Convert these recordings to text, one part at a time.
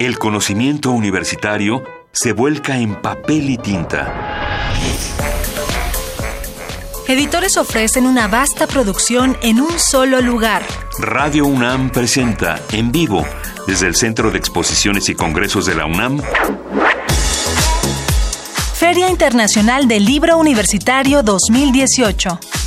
el conocimiento universitario se vuelca en papel y tinta. Editores ofrecen una vasta producción en un solo lugar. Radio UNAM presenta en vivo desde el Centro de Exposiciones y Congresos de la UNAM Feria Internacional del Libro Universitario 2018.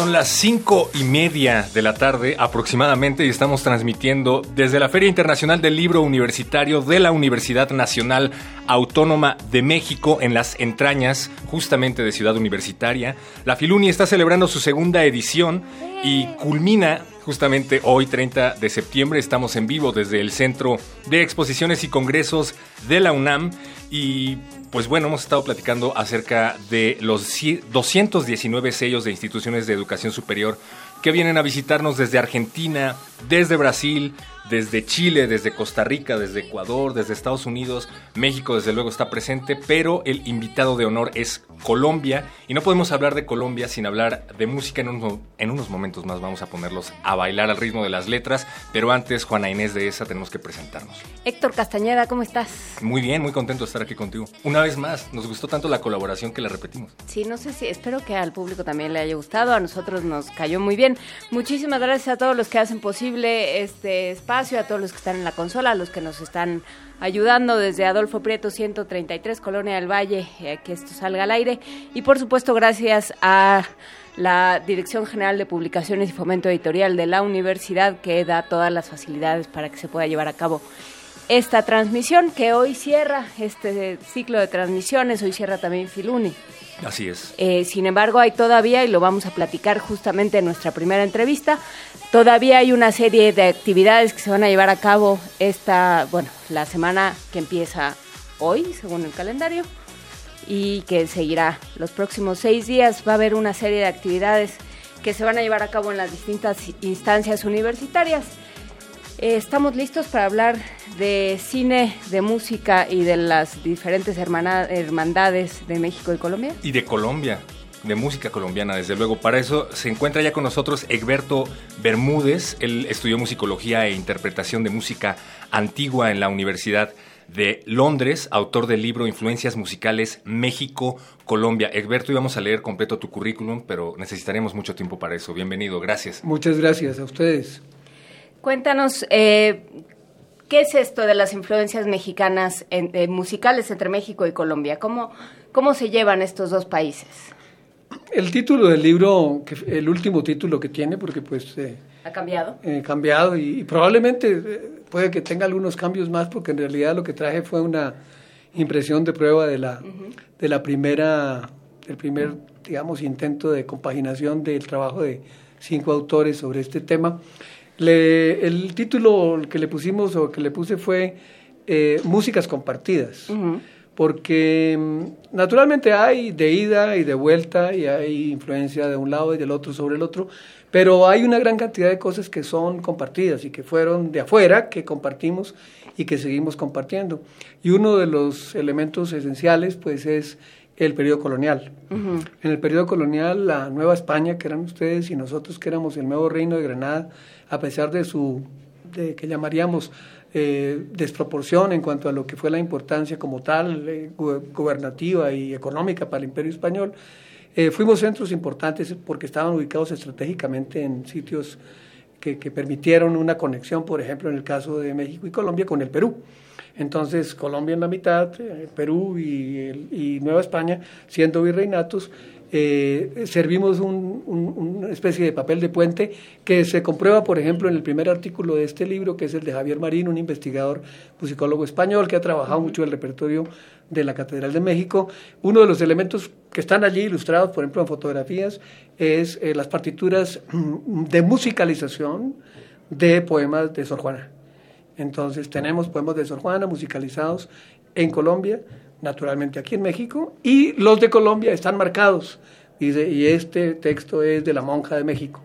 Son las cinco y media de la tarde aproximadamente y estamos transmitiendo desde la Feria Internacional del Libro Universitario de la Universidad Nacional Autónoma de México en las entrañas justamente de Ciudad Universitaria. La Filuni está celebrando su segunda edición y culmina justamente hoy 30 de septiembre. Estamos en vivo desde el Centro de Exposiciones y Congresos de la UNAM y pues bueno, hemos estado platicando acerca de los 219 sellos de instituciones de educación superior que vienen a visitarnos desde Argentina, desde Brasil, desde Chile, desde Costa Rica, desde Ecuador, desde Estados Unidos, México desde luego está presente, pero el invitado de honor es Colombia y no podemos hablar de Colombia sin hablar de música. En, en unos momentos más vamos a ponerlos a bailar al ritmo de las letras, pero antes Juana Inés de esa tenemos que presentarnos. Héctor Castañeda, ¿cómo estás? Muy bien, muy contento de estar aquí contigo. Una vez más, nos gustó tanto la colaboración que la repetimos. Sí, no sé si, espero que al público también le haya gustado, a nosotros nos cayó muy bien. Muchísimas gracias a todos los que hacen posible este espacio a todos los que están en la consola, a los que nos están ayudando desde Adolfo Prieto 133, Colonia del Valle, eh, que esto salga al aire. Y por supuesto, gracias a la Dirección General de Publicaciones y Fomento Editorial de la Universidad, que da todas las facilidades para que se pueda llevar a cabo esta transmisión, que hoy cierra este ciclo de transmisiones, hoy cierra también Filuni. Así es. Eh, sin embargo, hay todavía, y lo vamos a platicar justamente en nuestra primera entrevista, todavía hay una serie de actividades que se van a llevar a cabo esta, bueno, la semana que empieza hoy, según el calendario, y que seguirá los próximos seis días. Va a haber una serie de actividades que se van a llevar a cabo en las distintas instancias universitarias. Eh, estamos listos para hablar de cine, de música y de las diferentes hermandades de México y Colombia. Y de Colombia, de música colombiana, desde luego. Para eso se encuentra ya con nosotros Egberto Bermúdez. Él estudió musicología e interpretación de música antigua en la Universidad de Londres, autor del libro Influencias Musicales México-Colombia. Egberto, íbamos a leer completo tu currículum, pero necesitaremos mucho tiempo para eso. Bienvenido, gracias. Muchas gracias a ustedes. Cuéntanos, eh, ¿qué es esto de las influencias mexicanas eh, musicales entre México y Colombia? ¿Cómo, ¿Cómo se llevan estos dos países? El título del libro, el último título que tiene, porque pues... Eh, ¿Ha cambiado? Ha cambiado y, probablemente puede que tenga algunos cambios más, porque en realidad lo que traje fue una impresión de prueba de la, de la primera, del primer, digamos, intento de compaginación del trabajo de cinco autores sobre este tema. Le, el título que le pusimos o que le puse fue eh, Músicas compartidas, porque mm, naturalmente hay de ida y de vuelta y hay influencia de un lado y del otro sobre el otro, pero hay una gran cantidad de cosas que son compartidas y que fueron de afuera, que compartimos y que seguimos compartiendo. Y uno de los elementos esenciales pues es el periodo colonial. En el periodo colonial, la Nueva España, que eran ustedes, y nosotros que éramos el nuevo reino de Granada, a pesar de su, de, que llamaríamos eh, desproporción en cuanto a lo que fue la importancia como tal, eh, gubernativa y económica para el imperio español, eh, fuimos centros importantes porque estaban ubicados estratégicamente en sitios que, permitieron una conexión, por ejemplo, en el caso de México y Colombia, con el Perú. Entonces, Colombia en la mitad, Perú y, y Nueva España siendo virreinatos, eh, servimos una especie de papel de puente que se comprueba, por ejemplo, en el primer artículo de este libro, que es el de Javier Marín, un investigador musicólogo español que ha trabajado mucho el repertorio de la Catedral de México. Uno de los elementos que están allí ilustrados, por ejemplo, en fotografías, es eh, las partituras de musicalización de poemas de Sor Juana. Entonces tenemos poemas de Sor Juana musicalizados en Colombia, naturalmente aquí en México, y los de Colombia están marcados. Dice, y este texto es de la monja de México.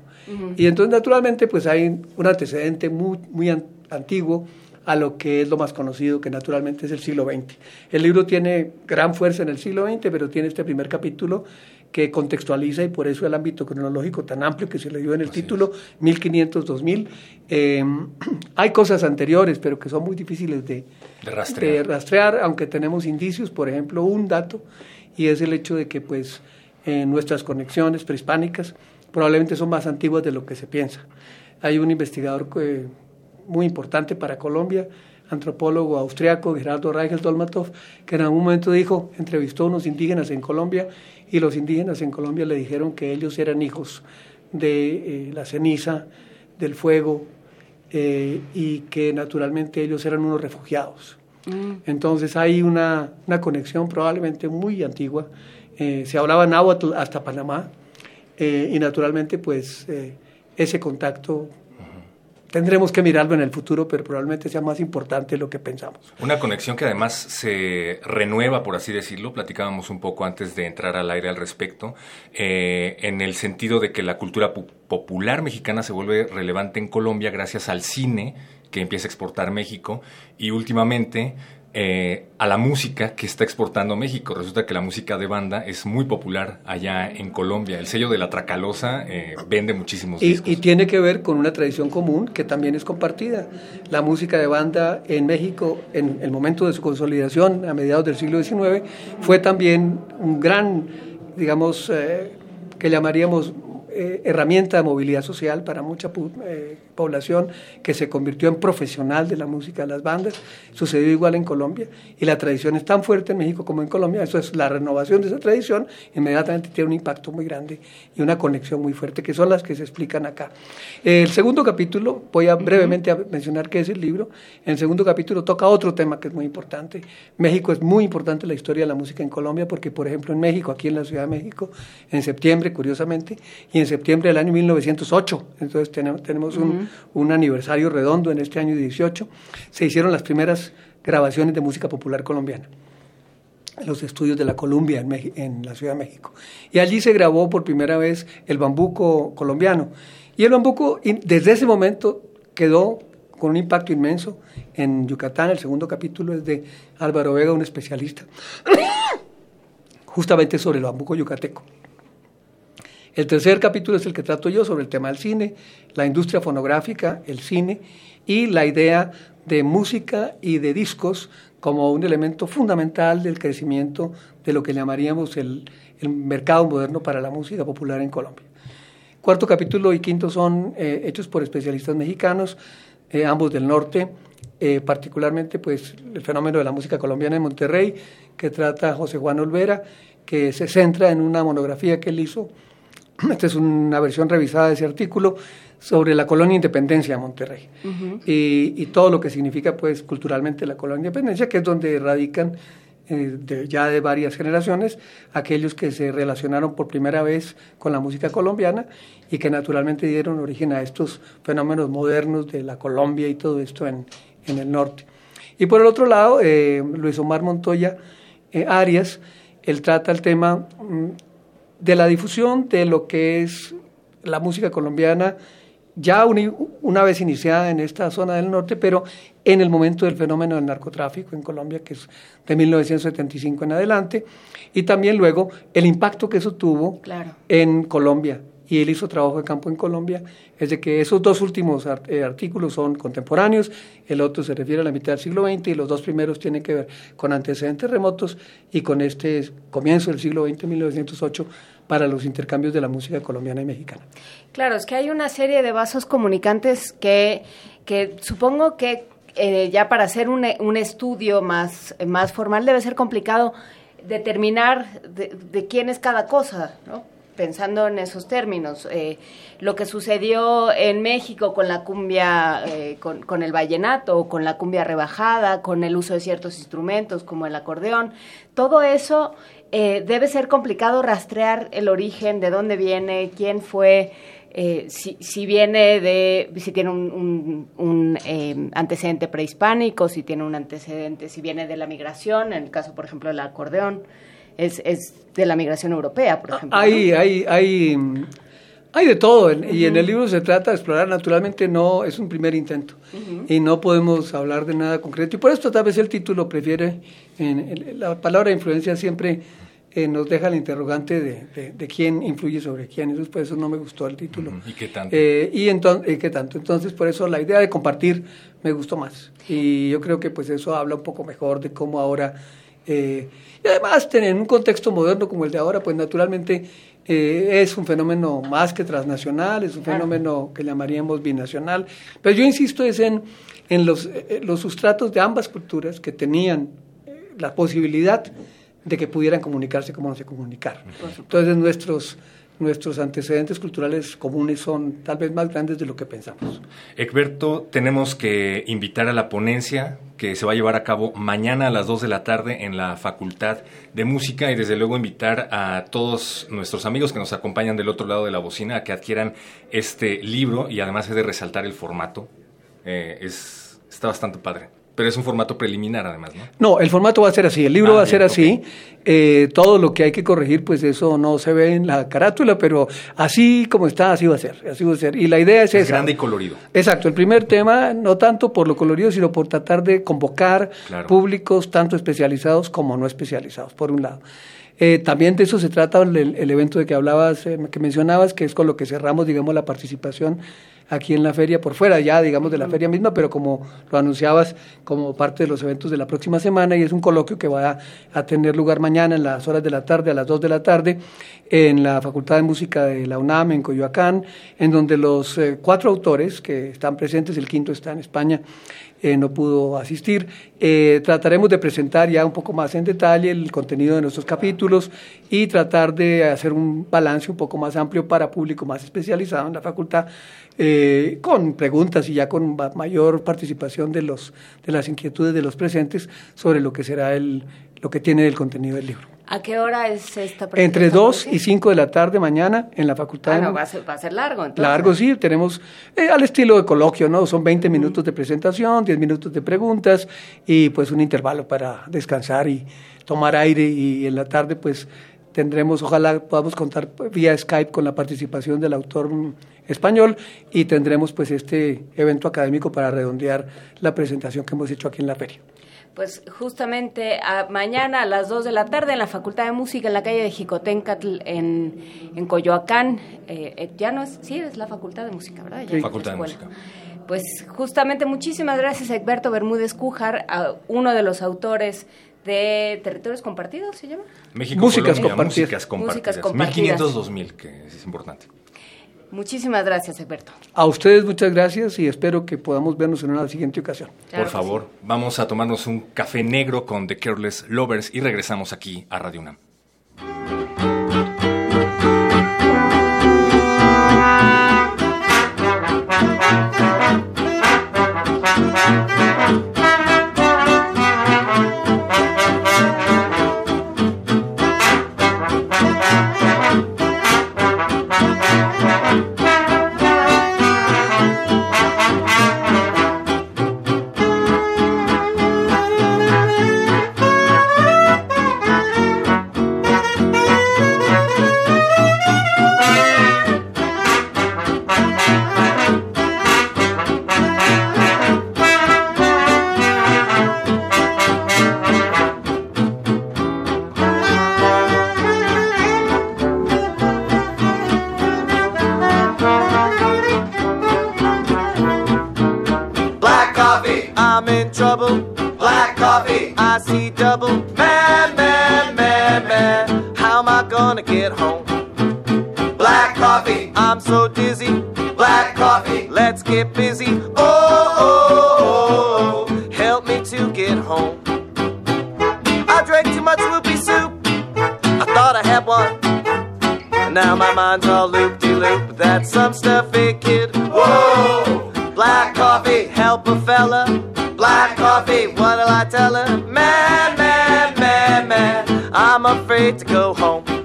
Y entonces, naturalmente, pues hay un antecedente muy, muy antiguo a lo que es lo más conocido, que naturalmente es el siglo XX. El libro tiene gran fuerza en el siglo XX, pero tiene este primer capítulo que contextualiza y por eso el ámbito cronológico tan amplio que se le dio en el título, 1500-2000. Em, hay cosas anteriores, pero que son muy difíciles de, rastrear. aunque tenemos indicios, por ejemplo, un dato, y es el hecho de que pues nuestras conexiones prehispánicas probablemente son más antiguas de lo que se piensa. Hay un investigador que muy importante para Colombia, antropólogo austriaco, Gerardo Reichel Dolmatov, que en algún momento dijo, entrevistó a unos indígenas en Colombia y los indígenas en Colombia le dijeron que ellos eran hijos de eh, la ceniza, del fuego eh, y que naturalmente ellos eran unos refugiados. Mm. Entonces hay una, una, conexión probablemente muy antigua. Eh, se hablaba náhuatl hasta Panamá y naturalmente pues ese contacto tendremos que mirarlo en el futuro, pero probablemente sea más importante lo que pensamos. Una conexión que además se renueva, por así decirlo, platicábamos un poco antes de entrar al aire al respecto, eh, en el sentido de que la cultura popular mexicana se vuelve relevante en Colombia gracias al cine que empieza a exportar México y últimamente eh, a la música que está exportando México. Resulta que la música de banda es muy popular allá en Colombia. El sello de la Tracalosa eh, vende muchísimos y, discos. Y tiene que ver con una tradición común que también es compartida. La música de banda en México, en el momento de su consolidación a mediados del siglo XIX, fue también un gran, digamos, eh, que llamaríamos herramienta de movilidad social para mucha población que se convirtió en profesional de la música de las bandas. Sucedió igual en Colombia y la tradición es tan fuerte en México como en Colombia. Eso es la renovación de esa tradición, inmediatamente tiene un impacto muy grande y una conexión muy fuerte, que son las que se explican acá. El segundo capítulo, voy a brevemente a mencionar qué es el libro. En el segundo capítulo toca otro tema que es muy importante. México es muy importante la historia de la música en Colombia porque, por ejemplo, en México, aquí en la Ciudad de México, en septiembre, curiosamente, y en en septiembre del año 1908, entonces tenemos, tenemos un, un, aniversario redondo en este año 18, se hicieron las primeras grabaciones de música popular colombiana en los estudios de la Columbia en, en, la Ciudad de México. Y allí se grabó por primera vez el bambuco colombiano. Y el bambuco desde ese momento quedó con un impacto inmenso en Yucatán. El segundo capítulo es de Álvaro Vega, un especialista, justamente sobre el bambuco yucateco. El tercer capítulo es el que trato yo sobre el tema del cine, la industria fonográfica, el cine y la idea de música y de discos como un elemento fundamental del crecimiento de lo que llamaríamos el, mercado moderno para la música popular en Colombia. Cuarto capítulo y quinto son eh, hechos por especialistas mexicanos, eh, ambos del norte, eh, particularmente pues el fenómeno de la música colombiana en Monterrey, que trata José Juan Olvera, que se centra en una monografía que él hizo esta es una versión revisada de ese artículo sobre la colonia Independencia de Monterrey y, todo lo que significa pues culturalmente la colonia Independencia, que es donde radican eh, ya de varias generaciones aquellos que se relacionaron por primera vez con la música colombiana y que naturalmente dieron origen a estos fenómenos modernos de la Colombia y todo esto en, el norte. Y por el otro lado, eh, Luis Omar Montoya eh, Arias, él trata el tema mm, de la difusión de lo que es la música colombiana ya una vez iniciada en esta zona del norte, pero en el momento del fenómeno del narcotráfico en Colombia, que es de 1975 en adelante, y también luego el impacto que eso tuvo en Colombia y él hizo trabajo de campo en Colombia, es de que esos dos últimos eh, artículos son contemporáneos, el otro se refiere a la mitad del siglo XX y los dos primeros tienen que ver con antecedentes remotos y con este comienzo del siglo XX, 1908, para los intercambios de la música colombiana y mexicana. Claro, es que hay una serie de vasos comunicantes que, que supongo que eh, ya para hacer un, un estudio más, más formal debe ser complicado determinar de, de quién es cada cosa, ¿no? Pensando en esos términos, eh, lo que sucedió en México con la cumbia, eh, con, el vallenato, con la cumbia rebajada, con el uso de ciertos instrumentos como el acordeón, todo eso eh, debe ser complicado rastrear el origen, de dónde viene, quién fue, si, si, viene de, si tiene un, un, antecedente prehispánico, si tiene un antecedente, si viene de la migración, en el caso, por ejemplo, del acordeón es, es de la migración europea, por ejemplo. Hay, hay, hay, Hay de todo, y en el libro se trata de explorar, naturalmente no es un primer intento, y no podemos hablar de nada concreto, y por esto tal vez el título prefiere, en, la palabra influencia siempre eh, nos deja el interrogante de, de, quién influye sobre quién, entonces por eso no me gustó el título. ¿Y qué tanto? Eh, y entonces, ¿qué tanto? Entonces por eso la idea de compartir me gustó más, y yo creo que pues eso habla un poco mejor de cómo ahora... Eh, y además, en un contexto moderno como el de ahora, pues naturalmente eh, es un fenómeno más que transnacional, es un fenómeno que llamaríamos binacional, pero yo insisto es en, en los, eh, los sustratos de ambas culturas que tenían eh, la posibilidad de que pudieran comunicarse como no se comunicar. Entonces nuestros nuestros antecedentes culturales comunes son tal vez más grandes de lo que pensamos. Egberto, tenemos que invitar a la ponencia que se va a llevar a cabo mañana a las 2 de la tarde en la Facultad de Música y desde luego invitar a todos nuestros amigos que nos acompañan del otro lado de la bocina a que adquieran este libro y además he de resaltar el formato. Eh, es, está bastante padre. Pero es un formato preliminar, además, ¿no? No, el formato va a ser así, el libro ah, va a ser así. Eh, todo lo que hay que corregir, pues eso no se ve en la carátula, pero así como está, así va a ser. Así va a ser. Y la idea es, es grande y colorido. Exacto. El primer tema, no tanto por lo colorido, sino por tratar de convocar públicos tanto especializados como no especializados, por un lado. Eh, también de eso se trata el, el evento de que hablabas, eh, que mencionabas, que es con lo que cerramos, digamos, la participación aquí en la feria, por fuera ya, digamos, de la feria misma, pero como lo anunciabas como parte de los eventos de la próxima semana, y es un coloquio que va a, tener lugar mañana en las horas de la tarde, a las 2 de la tarde, en la Facultad de Música de la UNAM, en Coyoacán, en donde los eh, cuatro autores que están presentes, el quinto está en España, eh, no pudo asistir. Eh, trataremos de presentar ya un poco más en detalle el contenido de nuestros capítulos y tratar de hacer un balance un poco más amplio para público más especializado en la facultad, eh, con preguntas y ya con mayor participación de, los, de las inquietudes de los presentes sobre lo que será el, lo que tiene el contenido del libro. ¿A qué hora es esta presentación? Entre 2 y 5 de la tarde mañana en la facultad. Ah, no, va a ser, va a ser largo entonces. Largo, sí, tenemos eh, al estilo de coloquio, ¿no? Son 20 minutos de presentación, 10 minutos de preguntas y pues un intervalo para descansar y tomar aire y en la tarde pues tendremos, ojalá podamos contar vía Skype con la participación del autor español y tendremos pues este evento académico para redondear la presentación que hemos hecho aquí en la feria pues justamente mañana a las 2 de la tarde en la Facultad de Música en la calle de Jicotencatl en, en Coyoacán. Eh, eh, ya no es, sí, es la Facultad de Música, ¿verdad? sí. Facultad de Música. Pues justamente muchísimas gracias a Egberto Bermúdez Cújar, uno de los autores de Territorios Compartidos, ¿se llama? México, Músicas, compartidas. Músicas Compartidas. Músicas Compartidas. 1500-2000, que es importante. Muchísimas gracias, Alberto. A ustedes muchas gracias y espero que podamos vernos en una siguiente ocasión. Por favor, vamos a tomarnos un café negro con The Careless Lovers y regresamos aquí a Radio UNAM. double. man, man, man, man. How am I gonna get home? Black coffee. I'm so dizzy. Black coffee. Let's get busy. Oh, oh, oh, oh. help me to get home. I drank too much loopy soup. I thought I had one. And now my mind's all loop de loop. That's some stuffy eh, kid. Whoa! Black coffee, help a fella. Black coffee, what'll I tell her? Man! I'm afraid to go home.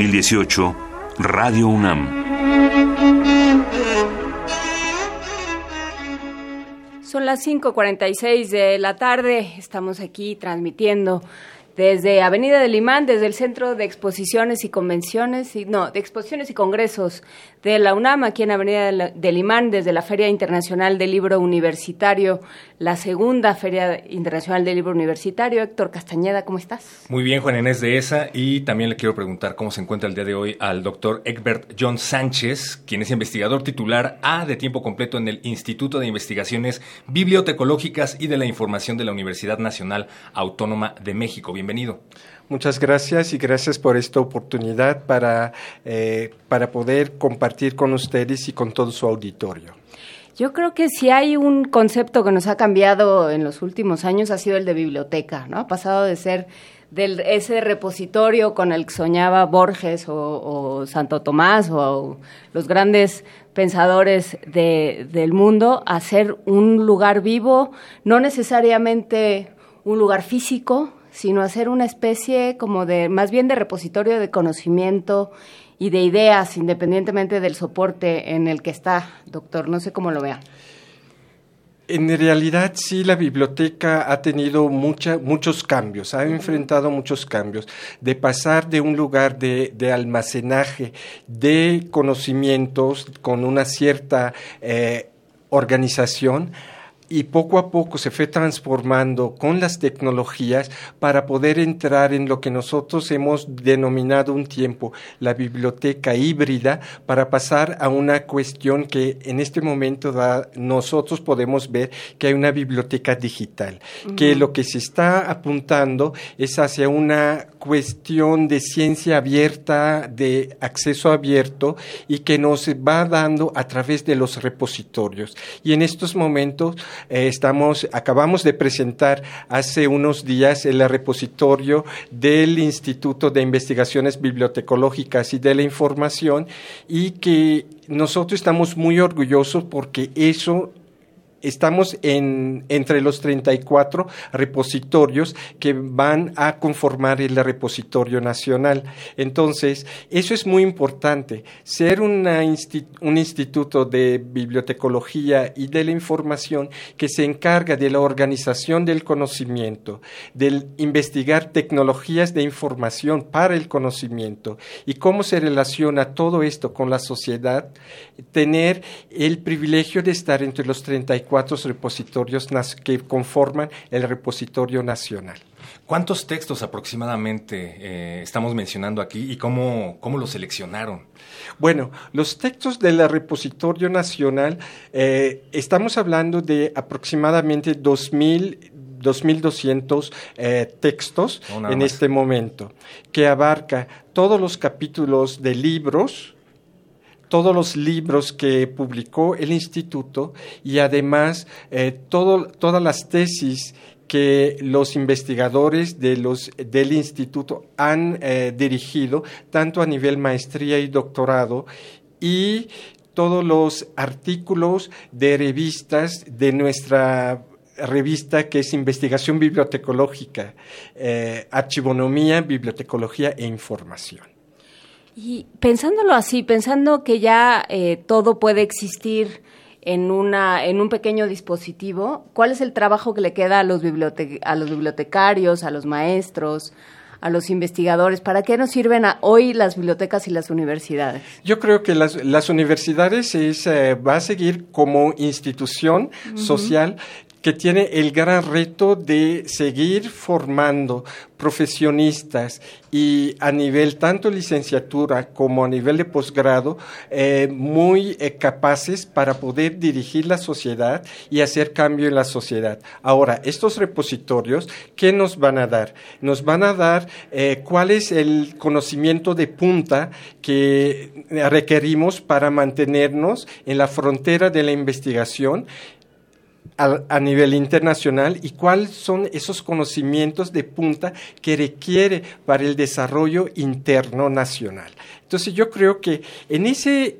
2018, Radio UNAM. Son las 5.46 de la tarde, estamos aquí transmitiendo desde Avenida del Imán, desde el Centro de Exposiciones y Convenciones, y, no, de Exposiciones y Congresos de la UNAM, aquí en Avenida del Imán, desde la Feria Internacional del Libro Universitario, la segunda Feria Internacional del Libro Universitario. Héctor Castañeda, ¿cómo estás? Muy bien, Juan Inés de esa, y también le quiero preguntar cómo se encuentra el día de hoy al doctor Egbert John Sánchez, quien es investigador titular A de tiempo completo en el Instituto de Investigaciones Bibliotecológicas y de la Información de la Universidad Nacional Autónoma de México. Bienvenido. Muchas gracias y gracias por esta oportunidad para, eh, para poder compartir con ustedes y con todo su auditorio. Yo creo que si hay un concepto que nos ha cambiado en los últimos años ha sido el de biblioteca, ¿no? Ha pasado de ser del, ese repositorio con el que soñaba Borges o, o Santo Tomás o los grandes pensadores de, del mundo a ser un lugar vivo, no necesariamente un lugar físico, sino hacer una especie como de, más bien de repositorio de conocimiento y de ideas, independientemente del soporte en el que está, doctor. No sé cómo lo vea. En realidad sí, la biblioteca ha tenido mucha, muchos cambios, ha enfrentado muchos cambios, de pasar de un lugar de, de almacenaje de conocimientos con una cierta eh, organización y poco a poco se fue transformando con las tecnologías para poder entrar en lo que nosotros hemos denominado un tiempo la biblioteca híbrida para pasar a una cuestión que en este momento da, nosotros podemos ver que hay una biblioteca digital, uh -huh. que lo que se está apuntando es hacia una cuestión de ciencia abierta, de acceso abierto y que nos va dando a través de los repositorios. Y en estos momentos eh, estamos, acabamos de presentar hace unos días el repositorio del Instituto de Investigaciones Bibliotecológicas y de la Información y que nosotros estamos muy orgullosos porque eso estamos en, entre los 34 repositorios que van a conformar el repositorio nacional. Entonces, eso es muy importante. Ser una un instituto de bibliotecología y de la información que se encarga de la organización del conocimiento, de investigar tecnologías de información para el conocimiento y cómo se relaciona todo esto con la sociedad, tener el privilegio de estar entre los 34 cuatro repositorios que conforman el repositorio nacional. ¿Cuántos textos aproximadamente eh, estamos mencionando aquí y cómo, cómo los seleccionaron? Bueno, los textos del repositorio nacional, eh, estamos hablando de aproximadamente 2000 2.200 eh, textos no, en más. este momento, que abarca todos los capítulos de libros, todos los libros que publicó el instituto y además eh, todo, todas las tesis que los investigadores de los, del instituto han eh, dirigido, tanto a nivel maestría y doctorado, y todos los artículos de revistas de nuestra revista que es Investigación Bibliotecológica, eh, Archivonomía, Bibliotecología e Información. Y pensándolo así, pensando que ya eh, todo puede existir en, una, en un pequeño dispositivo, ¿cuál es el trabajo que le queda a los, bibliote a los bibliotecarios, a los maestros, a los investigadores? ¿Para qué nos sirven a hoy las bibliotecas y las universidades? Yo creo que las, las universidades es, eh, va a seguir como institución uh -huh. social que tiene el gran reto de seguir formando profesionistas y a nivel tanto licenciatura como a nivel de posgrado eh, muy eh, capaces para poder dirigir la sociedad y hacer cambio en la sociedad. Ahora, estos repositorios, ¿qué nos van a dar? Nos van a dar eh, cuál es el conocimiento de punta que requerimos para mantenernos en la frontera de la investigación a, nivel internacional y cuáles son esos conocimientos de punta que requiere para el desarrollo interno nacional. Entonces yo creo que en ese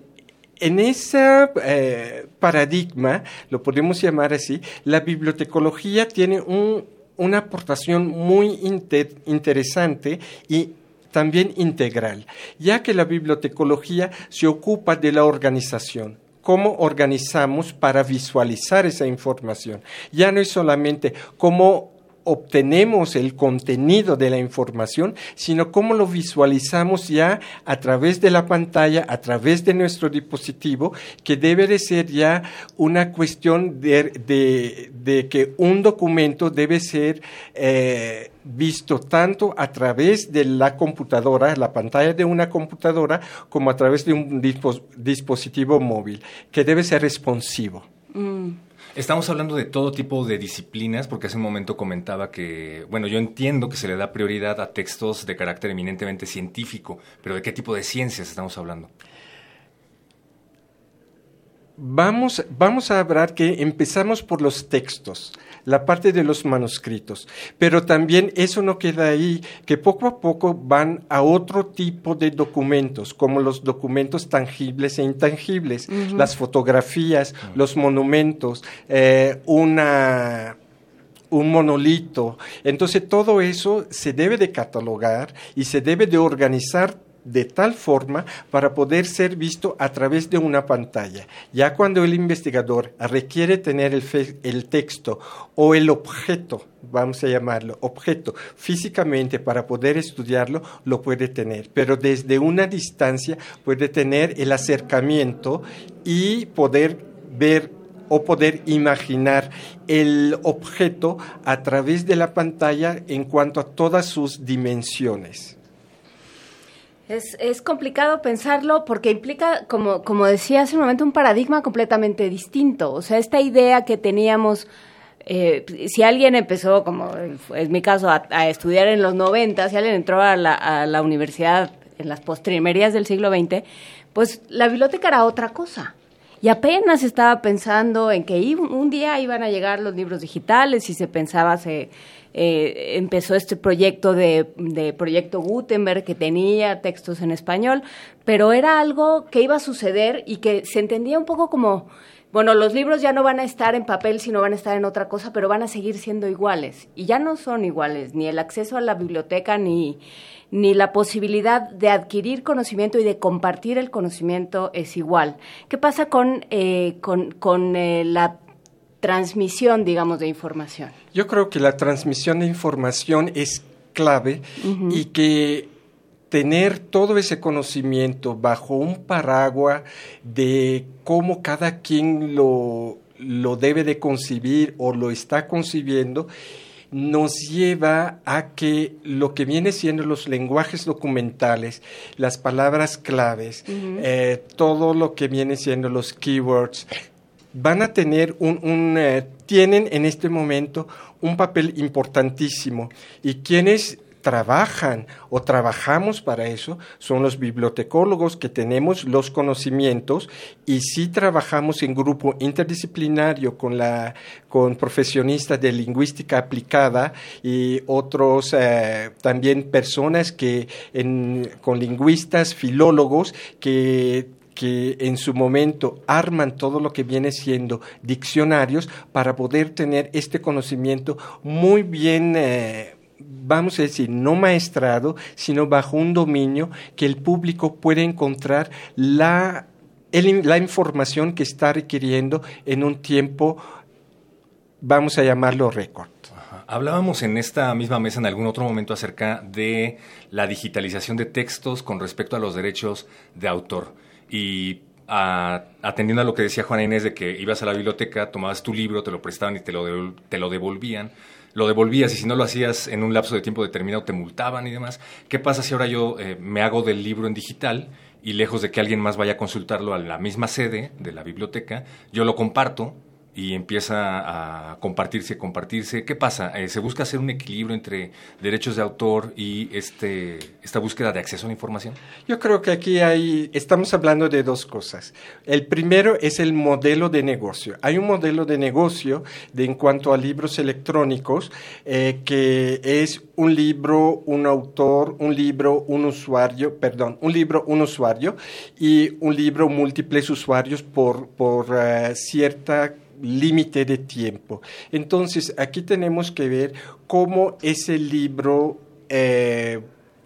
en ese eh, paradigma, lo podemos llamar así, la bibliotecología tiene un, una aportación muy inte- interesante y también integral, ya que la bibliotecología se ocupa de la organización. ¿Cómo organizamos para visualizar esa información? Ya no es solamente cómo obtenemos el contenido de la información, sino cómo lo visualizamos ya a través de la pantalla, a través de nuestro dispositivo, que debe de ser ya una cuestión de, de- de que un documento debe ser eh, visto tanto a través de la computadora, la pantalla de una computadora, como a través de un dispos- dispositivo móvil, que debe ser responsivo. Estamos hablando de todo tipo de disciplinas, porque hace un momento comentaba que, bueno, yo entiendo que se le da prioridad a textos de carácter eminentemente científico, pero ¿de qué tipo de ciencias estamos hablando? Vamos, vamos a hablar que empezamos por los textos, la parte de los manuscritos, pero también eso no queda ahí, que poco a poco van a otro tipo de documentos, como los documentos tangibles e intangibles, las fotografías, los monumentos, eh, una un monolito. Entonces todo eso se debe de catalogar y se debe de organizar de tal forma para poder ser visto a través de una pantalla. Ya cuando el investigador requiere tener el, texto o el objeto, vamos a llamarlo objeto, físicamente para poder estudiarlo, lo puede tener, pero desde una distancia puede tener el acercamiento y poder ver o poder imaginar el objeto a través de la pantalla en cuanto a todas sus dimensiones. Es, es complicado pensarlo porque implica, como, como decía hace un momento, un paradigma completamente distinto. O sea, esta idea que teníamos, eh, si alguien empezó, como es mi caso, a, estudiar en los 90, si alguien entró a la, a la universidad en las postrimerías del siglo XX, pues la biblioteca era otra cosa. Y apenas estaba pensando en que un día iban a llegar los libros digitales y se pensaba, se eh, empezó este proyecto de, de Proyecto Gutenberg que tenía textos en español, pero era algo que iba a suceder y que se entendía un poco como, bueno, los libros ya no van a estar en papel, sino van a estar en otra cosa, pero van a seguir siendo iguales. Y ya no son iguales, ni el acceso a la biblioteca, ni, ni la posibilidad de adquirir conocimiento y de compartir el conocimiento es igual. ¿Qué pasa con, eh, con, con eh, la transmisión, digamos, de información? Yo creo que la transmisión de información es clave y que tener todo ese conocimiento bajo un paraguas de cómo cada quien lo, lo debe de concebir o lo está concibiendo, nos lleva a que lo que viene siendo los lenguajes documentales, las palabras claves, eh, todo lo que viene siendo los keywords, van a tener un, un, eh, tienen en este momento un papel importantísimo. Y quienes trabajan o trabajamos para eso son los bibliotecólogos que tenemos los conocimientos y sí trabajamos en grupo interdisciplinario con la con profesionistas de lingüística aplicada y otros eh, también personas que con lingüistas filólogos que que en su momento arman todo lo que viene siendo diccionarios para poder tener este conocimiento muy bien, eh, vamos a decir, no maestrado, sino bajo un dominio que el público puede encontrar la, la información que está requiriendo en un tiempo, vamos a llamarlo récord. Hablábamos en esta misma mesa en algún otro momento acerca de la digitalización de textos con respecto a los derechos de autor. Y atendiendo a lo que decía Juana Inés de que ibas a la biblioteca, tomabas tu libro, te lo prestaban y te lo, te lo devolvían. Lo devolvías y si no lo hacías en un lapso de tiempo determinado te multaban y demás. ¿Qué pasa si ahora yo eh, me hago del libro en digital y lejos de que alguien más vaya a consultarlo a la misma sede de la biblioteca, yo lo comparto y empieza a compartirse, compartirse. ¿Qué pasa? Eh, ¿Se busca hacer un equilibrio entre derechos de autor y este, esta búsqueda de acceso a la información? Yo creo que aquí hay, estamos hablando de dos cosas. El primero es el modelo de negocio. Hay un modelo de negocio de, en cuanto a libros electrónicos eh, que es un libro, un autor, un libro, un usuario, perdón, un libro, un usuario y un libro, múltiples usuarios por, por eh, cierta límite de tiempo. Entonces, aquí tenemos que ver cómo ese libro eh,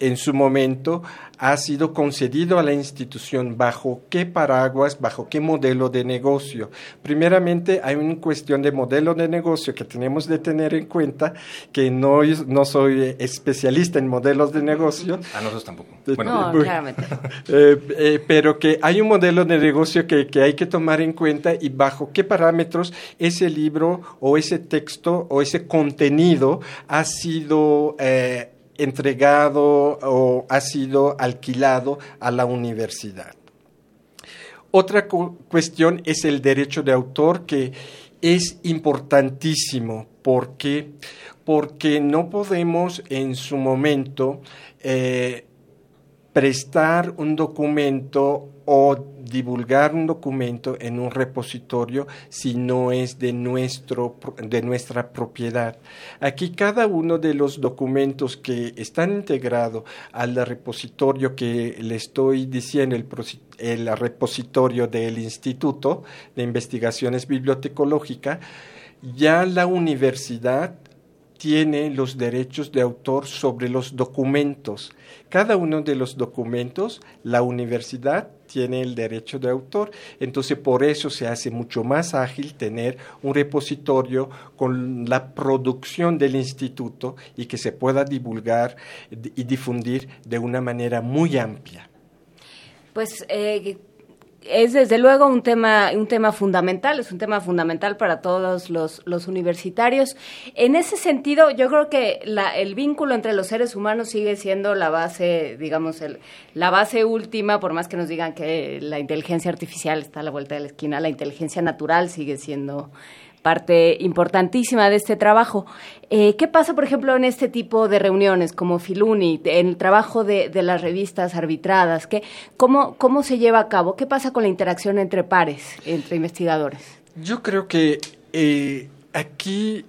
en su momento ha sido concedido a la institución bajo qué paraguas, bajo qué modelo de negocio. Primeramente, hay una cuestión de modelo de negocio que tenemos de tener en cuenta, que no, no soy especialista en modelos de negocio. A nosotros tampoco. no, claramente. Eh, eh, pero que hay un modelo de negocio que, que, hay que tomar en cuenta y bajo qué parámetros ese libro o ese texto o ese contenido ha sido... Eh, entregado o ha sido alquilado a la universidad. Otra cuestión es el derecho de autor que es importantísimo porque, porque no podemos en su momento eh, prestar un documento o divulgar un documento en un repositorio si no es de, nuestro, de nuestra propiedad. Aquí cada uno de los documentos que están integrados al repositorio que le estoy diciendo, el, el repositorio del Instituto de Investigaciones Bibliotecológicas, ya la universidad tiene los derechos de autor sobre los documentos. Cada uno de los documentos, la universidad tiene el derecho de autor. Entonces, por eso se hace mucho más ágil tener un repositorio con la producción del instituto y que se pueda divulgar y difundir de una manera muy amplia. Pues eh, es desde luego un tema, un tema fundamental, es un tema fundamental para todos los, los universitarios. En ese sentido, yo creo que la, el vínculo entre los seres humanos sigue siendo la base, digamos, el, la base última, por más que nos digan que la inteligencia artificial está a la vuelta de la esquina, la inteligencia natural sigue siendo parte importantísima de este trabajo. Eh, ¿Qué pasa, por ejemplo, en este tipo de reuniones como Filuni, en el trabajo de, las revistas arbitradas? ¿Qué, cómo, ¿Cómo se lleva a cabo? ¿Qué pasa con la interacción entre pares, entre investigadores? Yo creo que eh, aquí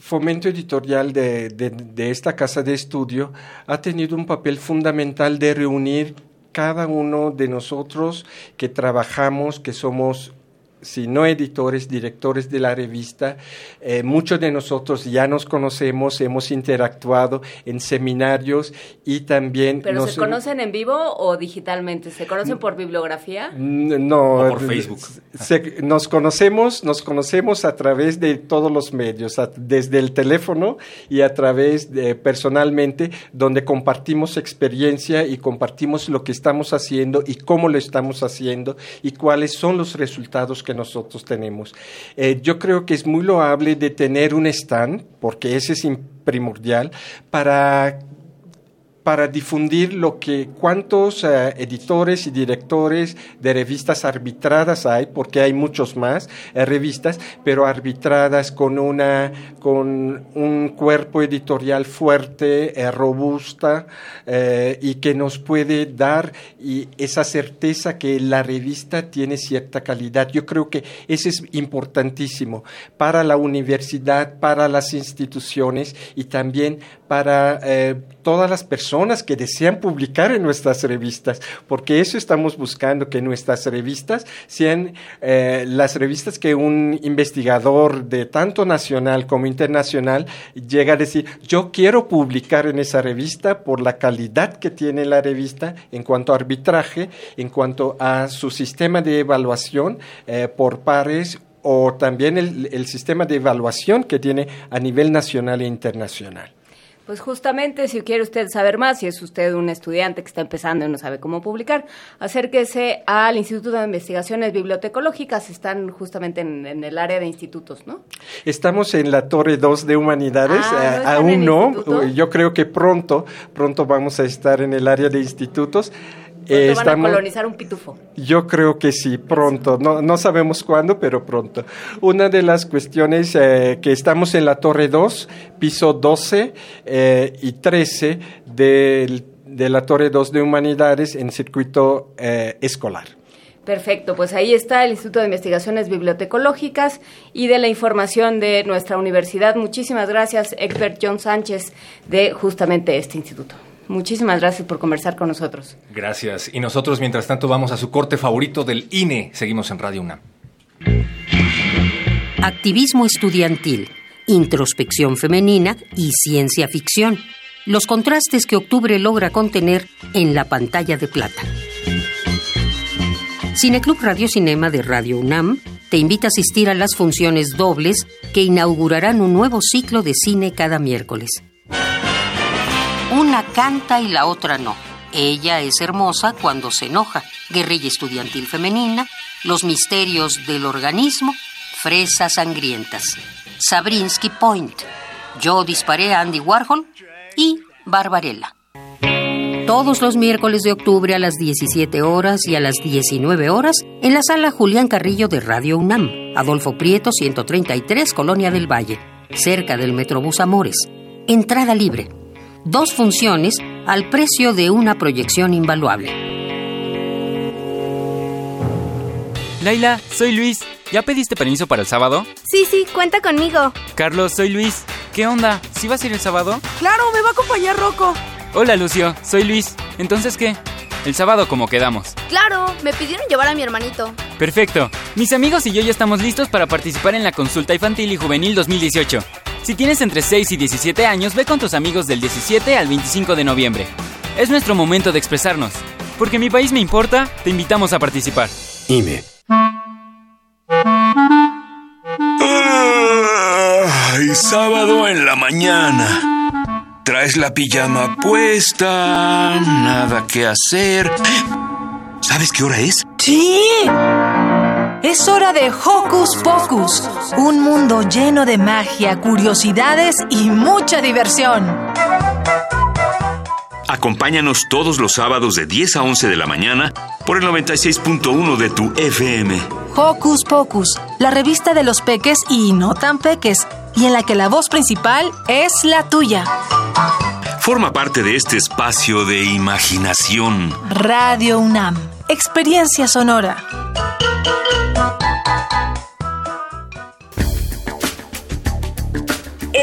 Fomento Editorial de, de, esta casa de estudio ha tenido un papel fundamental de reunir cada uno de nosotros que trabajamos, que somos si no editores, directores de la revista, eh, muchos de nosotros ya nos conocemos, hemos interactuado en seminarios y también... ¿Pero se conocen en vivo o digitalmente? ¿Se conocen por bibliografía? No. O por Facebook. nos conocemos, nos conocemos a través de todos los medios, desde el teléfono y a través de personalmente, donde compartimos experiencia y compartimos lo que estamos haciendo y cómo lo estamos haciendo y cuáles son los resultados que nosotros tenemos. Eh, yo creo que es muy loable de tener un stand, porque ese es primordial, para para difundir lo que cuántos eh, editores y directores de revistas arbitradas hay, porque hay muchos más eh, revistas, pero arbitradas con una con un cuerpo editorial fuerte, eh, robusta y que nos puede dar esa certeza que la revista tiene cierta calidad. Yo creo que eso es importantísimo para la universidad, para las instituciones y también para todas las personas que desean publicar en nuestras revistas, porque eso estamos buscando, que nuestras revistas sean eh, las revistas que un investigador de tanto nacional como internacional llega a decir, yo quiero publicar en esa revista por la calidad que tiene la revista en cuanto a arbitraje, en cuanto a su sistema de evaluación eh, por pares o también el sistema de evaluación que tiene a nivel nacional e internacional. Pues justamente, si quiere usted saber más, si es usted un estudiante que está empezando y no sabe cómo publicar, acérquese al Instituto de Investigaciones Bibliotecológicas. Están justamente en, el área de institutos, ¿no? Estamos en la Torre 2 de Humanidades. Ah, ¿no aún no. Yo creo que pronto, pronto vamos a estar en el área de institutos. Eh, van a colonizar un pitufo. Yo creo que sí, pronto. No, no sabemos cuándo, pero pronto. Una de las cuestiones eh, que estamos en la Torre 2, piso 12 eh, y 13 del- de la Torre 2 de Humanidades en circuito eh, escolar. Perfecto, pues ahí está el Instituto de Investigaciones Bibliotecológicas y de la información de nuestra universidad. Muchísimas gracias, Egbert John Sánchez, de justamente este instituto. Muchísimas gracias por conversar con nosotros. Gracias. Y nosotros, mientras tanto, vamos a su corte favorito del INE. Seguimos en Radio UNAM. Activismo estudiantil, introspección femenina y ciencia ficción. Los contrastes que octubre logra contener en la pantalla de plata. Cineclub Radio Cinema de Radio UNAM te invita a asistir a las funciones dobles que inaugurarán un nuevo ciclo de cine cada miércoles. Una canta y la otra no. Ella es hermosa cuando se enoja. Guerrilla estudiantil femenina, los misterios del organismo, fresas sangrientas. Sabrinsky Point. Yo disparé a Andy Warhol y Barbarella. Todos los miércoles de octubre a las 17 horas y a las 19 horas en la sala Julián Carrillo de Radio UNAM, Adolfo Prieto 133, Colonia del Valle, cerca del Metrobús Amores. Entrada libre. Dos funciones al precio de una proyección invaluable. Laila, soy Luis. ¿Ya pediste permiso para el sábado? Sí, sí, cuenta conmigo. Carlos, soy Luis. ¿Qué onda? ¿Sí vas a ir el sábado? Claro, me va a acompañar Rocco. Hola, Lucio. Soy Luis. ¿Entonces qué? El sábado como quedamos. Claro, me pidieron llevar a mi hermanito. Perfecto. Mis amigos y yo ya estamos listos para participar en la consulta infantil y juvenil 2018. Si tienes entre 6 y 17 años, ve con tus amigos del 17 al 25 de noviembre. Es nuestro momento de expresarnos. Porque mi país me importa, te invitamos a participar. IME. Ay, sábado en la mañana. Traes la pijama puesta, nada que hacer. ¿Sabes qué hora es? ¡Sí! Es hora de Hocus Pocus, un mundo lleno de magia, curiosidades y mucha diversión. Acompáñanos todos los sábados de 10 a 11 de la mañana por el 96.1 de tu FM. Hocus Pocus, la revista de los peques y no tan peques, y en la que la voz principal es la tuya. Forma parte de este espacio de imaginación. Radio UNAM, experiencia sonora.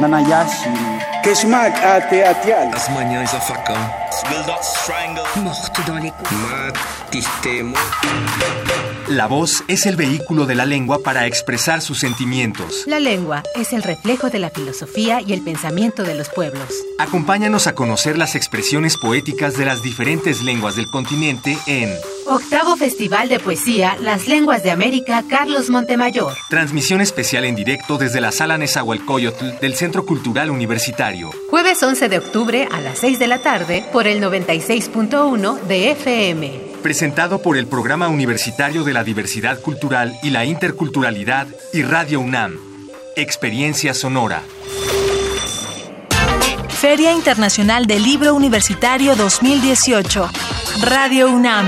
Nanayashi. Keshmak ate atial. As manhãs a facão. Will not strangle. Morto dans les coups. Matistemo. La voz es el vehículo de la lengua para expresar sus sentimientos. La lengua es el reflejo de la filosofía y el pensamiento de los pueblos. Acompáñanos a conocer las expresiones poéticas de las diferentes lenguas del continente en Octavo Festival de Poesía Las Lenguas de América Carlos Montemayor. transmisión especial en directo desde la sala Nezahualcóyotl del Centro Cultural Universitario. Jueves 11 de octubre a las 6 de la tarde por el 96.1 de FM. Presentado por el Programa Universitario de la Diversidad Cultural y la Interculturalidad y Radio UNAM. Experiencia Sonora. Feria Internacional del Libro Universitario 2018. Radio UNAM.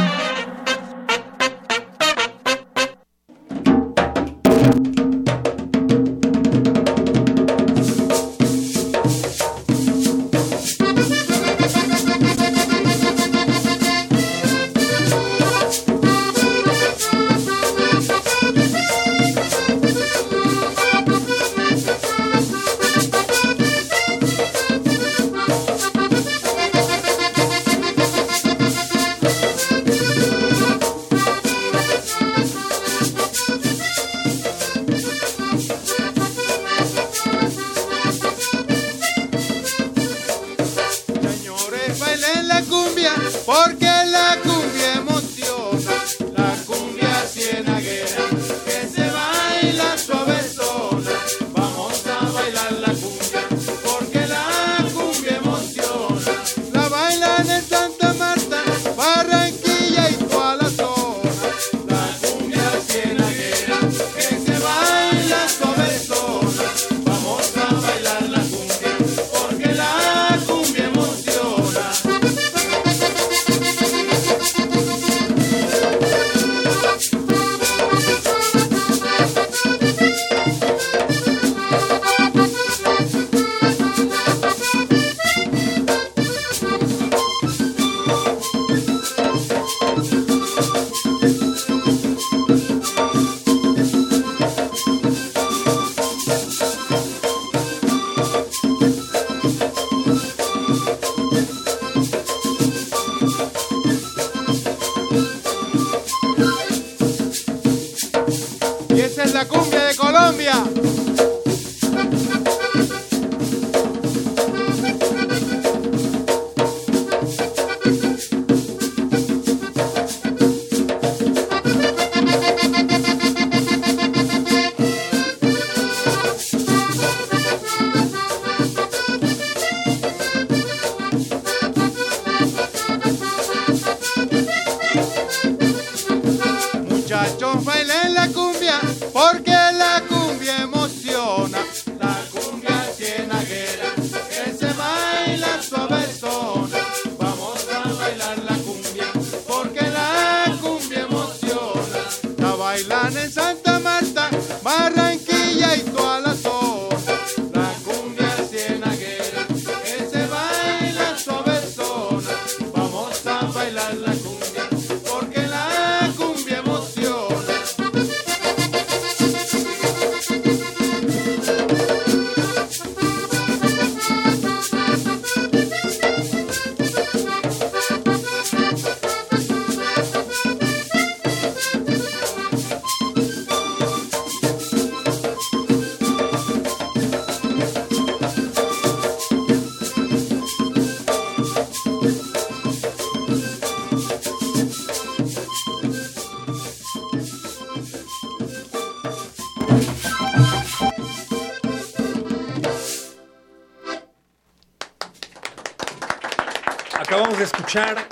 Escuchar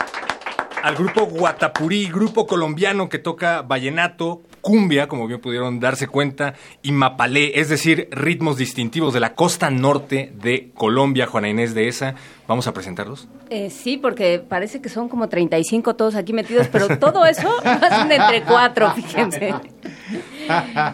al grupo Guatapurí, grupo colombiano que toca vallenato, cumbia, como bien pudieron darse cuenta, y mapalé, es decir, ritmos distintivos de la costa norte de Colombia, Juana Inés de esa. Vamos a presentarlos. Eh, sí, porque parece que son como 35 todos aquí metidos, pero todo eso hacen entre cuatro, fíjense.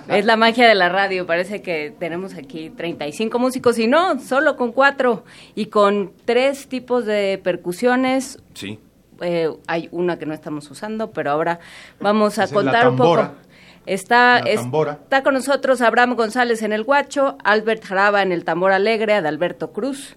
Es la magia de la radio, parece que tenemos aquí 35 músicos y no, solo con cuatro y con tres tipos de percusiones. Sí. Eh, hay una que no estamos usando, pero ahora vamos a es contar un poco. Está, La es- tambora. está con nosotros Abraham González en el guacho, Albert Jaraba en el tambor alegre, Adalberto Cruz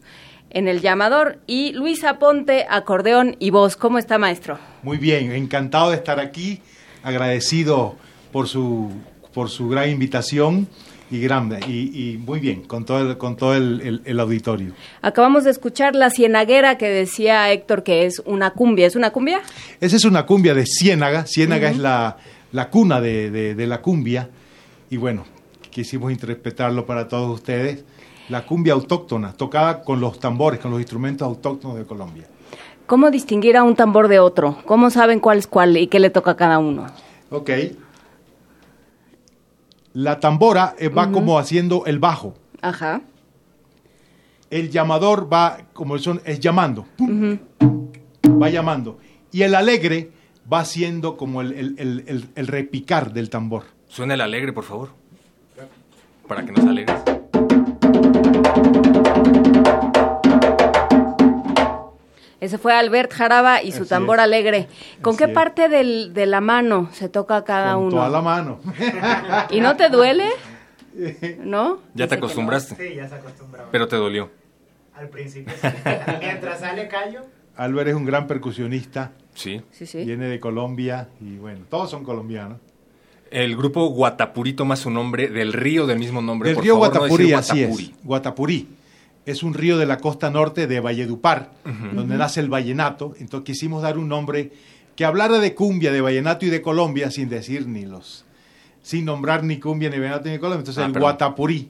en el llamador y Luis Aponte, acordeón y voz. ¿Cómo está, maestro? Muy bien, encantado de estar aquí, agradecido por su, por su gran invitación y grande, y, y muy bien, con todo el, con todo el, el- el auditorio. Acabamos de escuchar La Cienaguera que decía Héctor que es una cumbia. ¿Es una cumbia? Esa es una cumbia de Ciénaga, Ciénaga es la, la cuna de, de- de la cumbia, y bueno, quisimos interpretarlo para todos ustedes, la cumbia autóctona, tocada con los tambores, con los instrumentos autóctonos de Colombia. ¿Cómo distinguir a un tambor de otro? ¿Cómo saben cuál es cuál y qué le toca a cada uno? Ok. La tambora eh, va como haciendo el bajo. Ajá. El llamador va como el son, es llamando. Va llamando. Y el alegre va haciendo como el, el- el- el- el repicar del tambor. Suena el alegre, por favor. Para que nos alegres. Ese fue Albert Jaraba y su Así tambor es. alegre. ¿Con Así qué es. parte del- de la mano se toca cada Con uno? toda la mano. ¿Y no te duele? ¿No? Ya te acostumbraste. Sí, ya se acostumbró. Pero te dolió. Al principio. sí. Mientras sale callo. Albert es un gran percusionista. Sí. Sí, sí. Viene de Colombia y bueno, todos son colombianos. El grupo Guatapurí toma su nombre del río del mismo nombre. Del por río favor, no Guatapurí, así es. Guatapurí. Es un río de la costa norte de Valledupar, donde nace el vallenato. Entonces quisimos dar un nombre que hablara de cumbia, de vallenato y de Colombia sin decir ni los, sin nombrar ni cumbia, ni vallenato, ni Colombia. Entonces Ah, el Guatapurí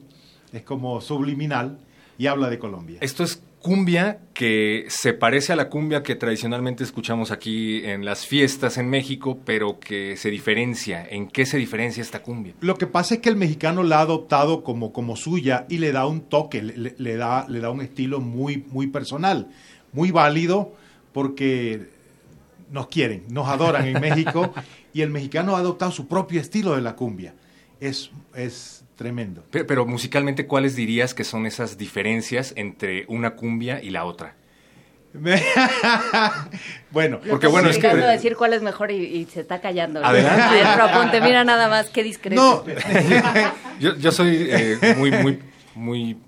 es como subliminal y habla de Colombia. Esto es cumbia que se parece a la cumbia que tradicionalmente escuchamos aquí en las fiestas en México, pero que se diferencia. ¿En qué se diferencia esta cumbia? Lo que pasa es que el mexicano la ha adoptado como, como suya y le da un toque, le, da, le da un estilo muy, muy personal, muy válido, porque nos quieren, nos adoran en México y el mexicano ha adoptado su propio estilo de la cumbia. Es, es tremendo. Pe- Pero, musicalmente, ¿cuáles dirías que son esas diferencias entre una cumbia y la otra? bueno, porque bueno, es que... Intentando decir cuál es mejor y, y se está callando. Adelante. Maestro Aponte, mira nada más, qué discreto. No. Yo, yo soy eh, muy, muy, muy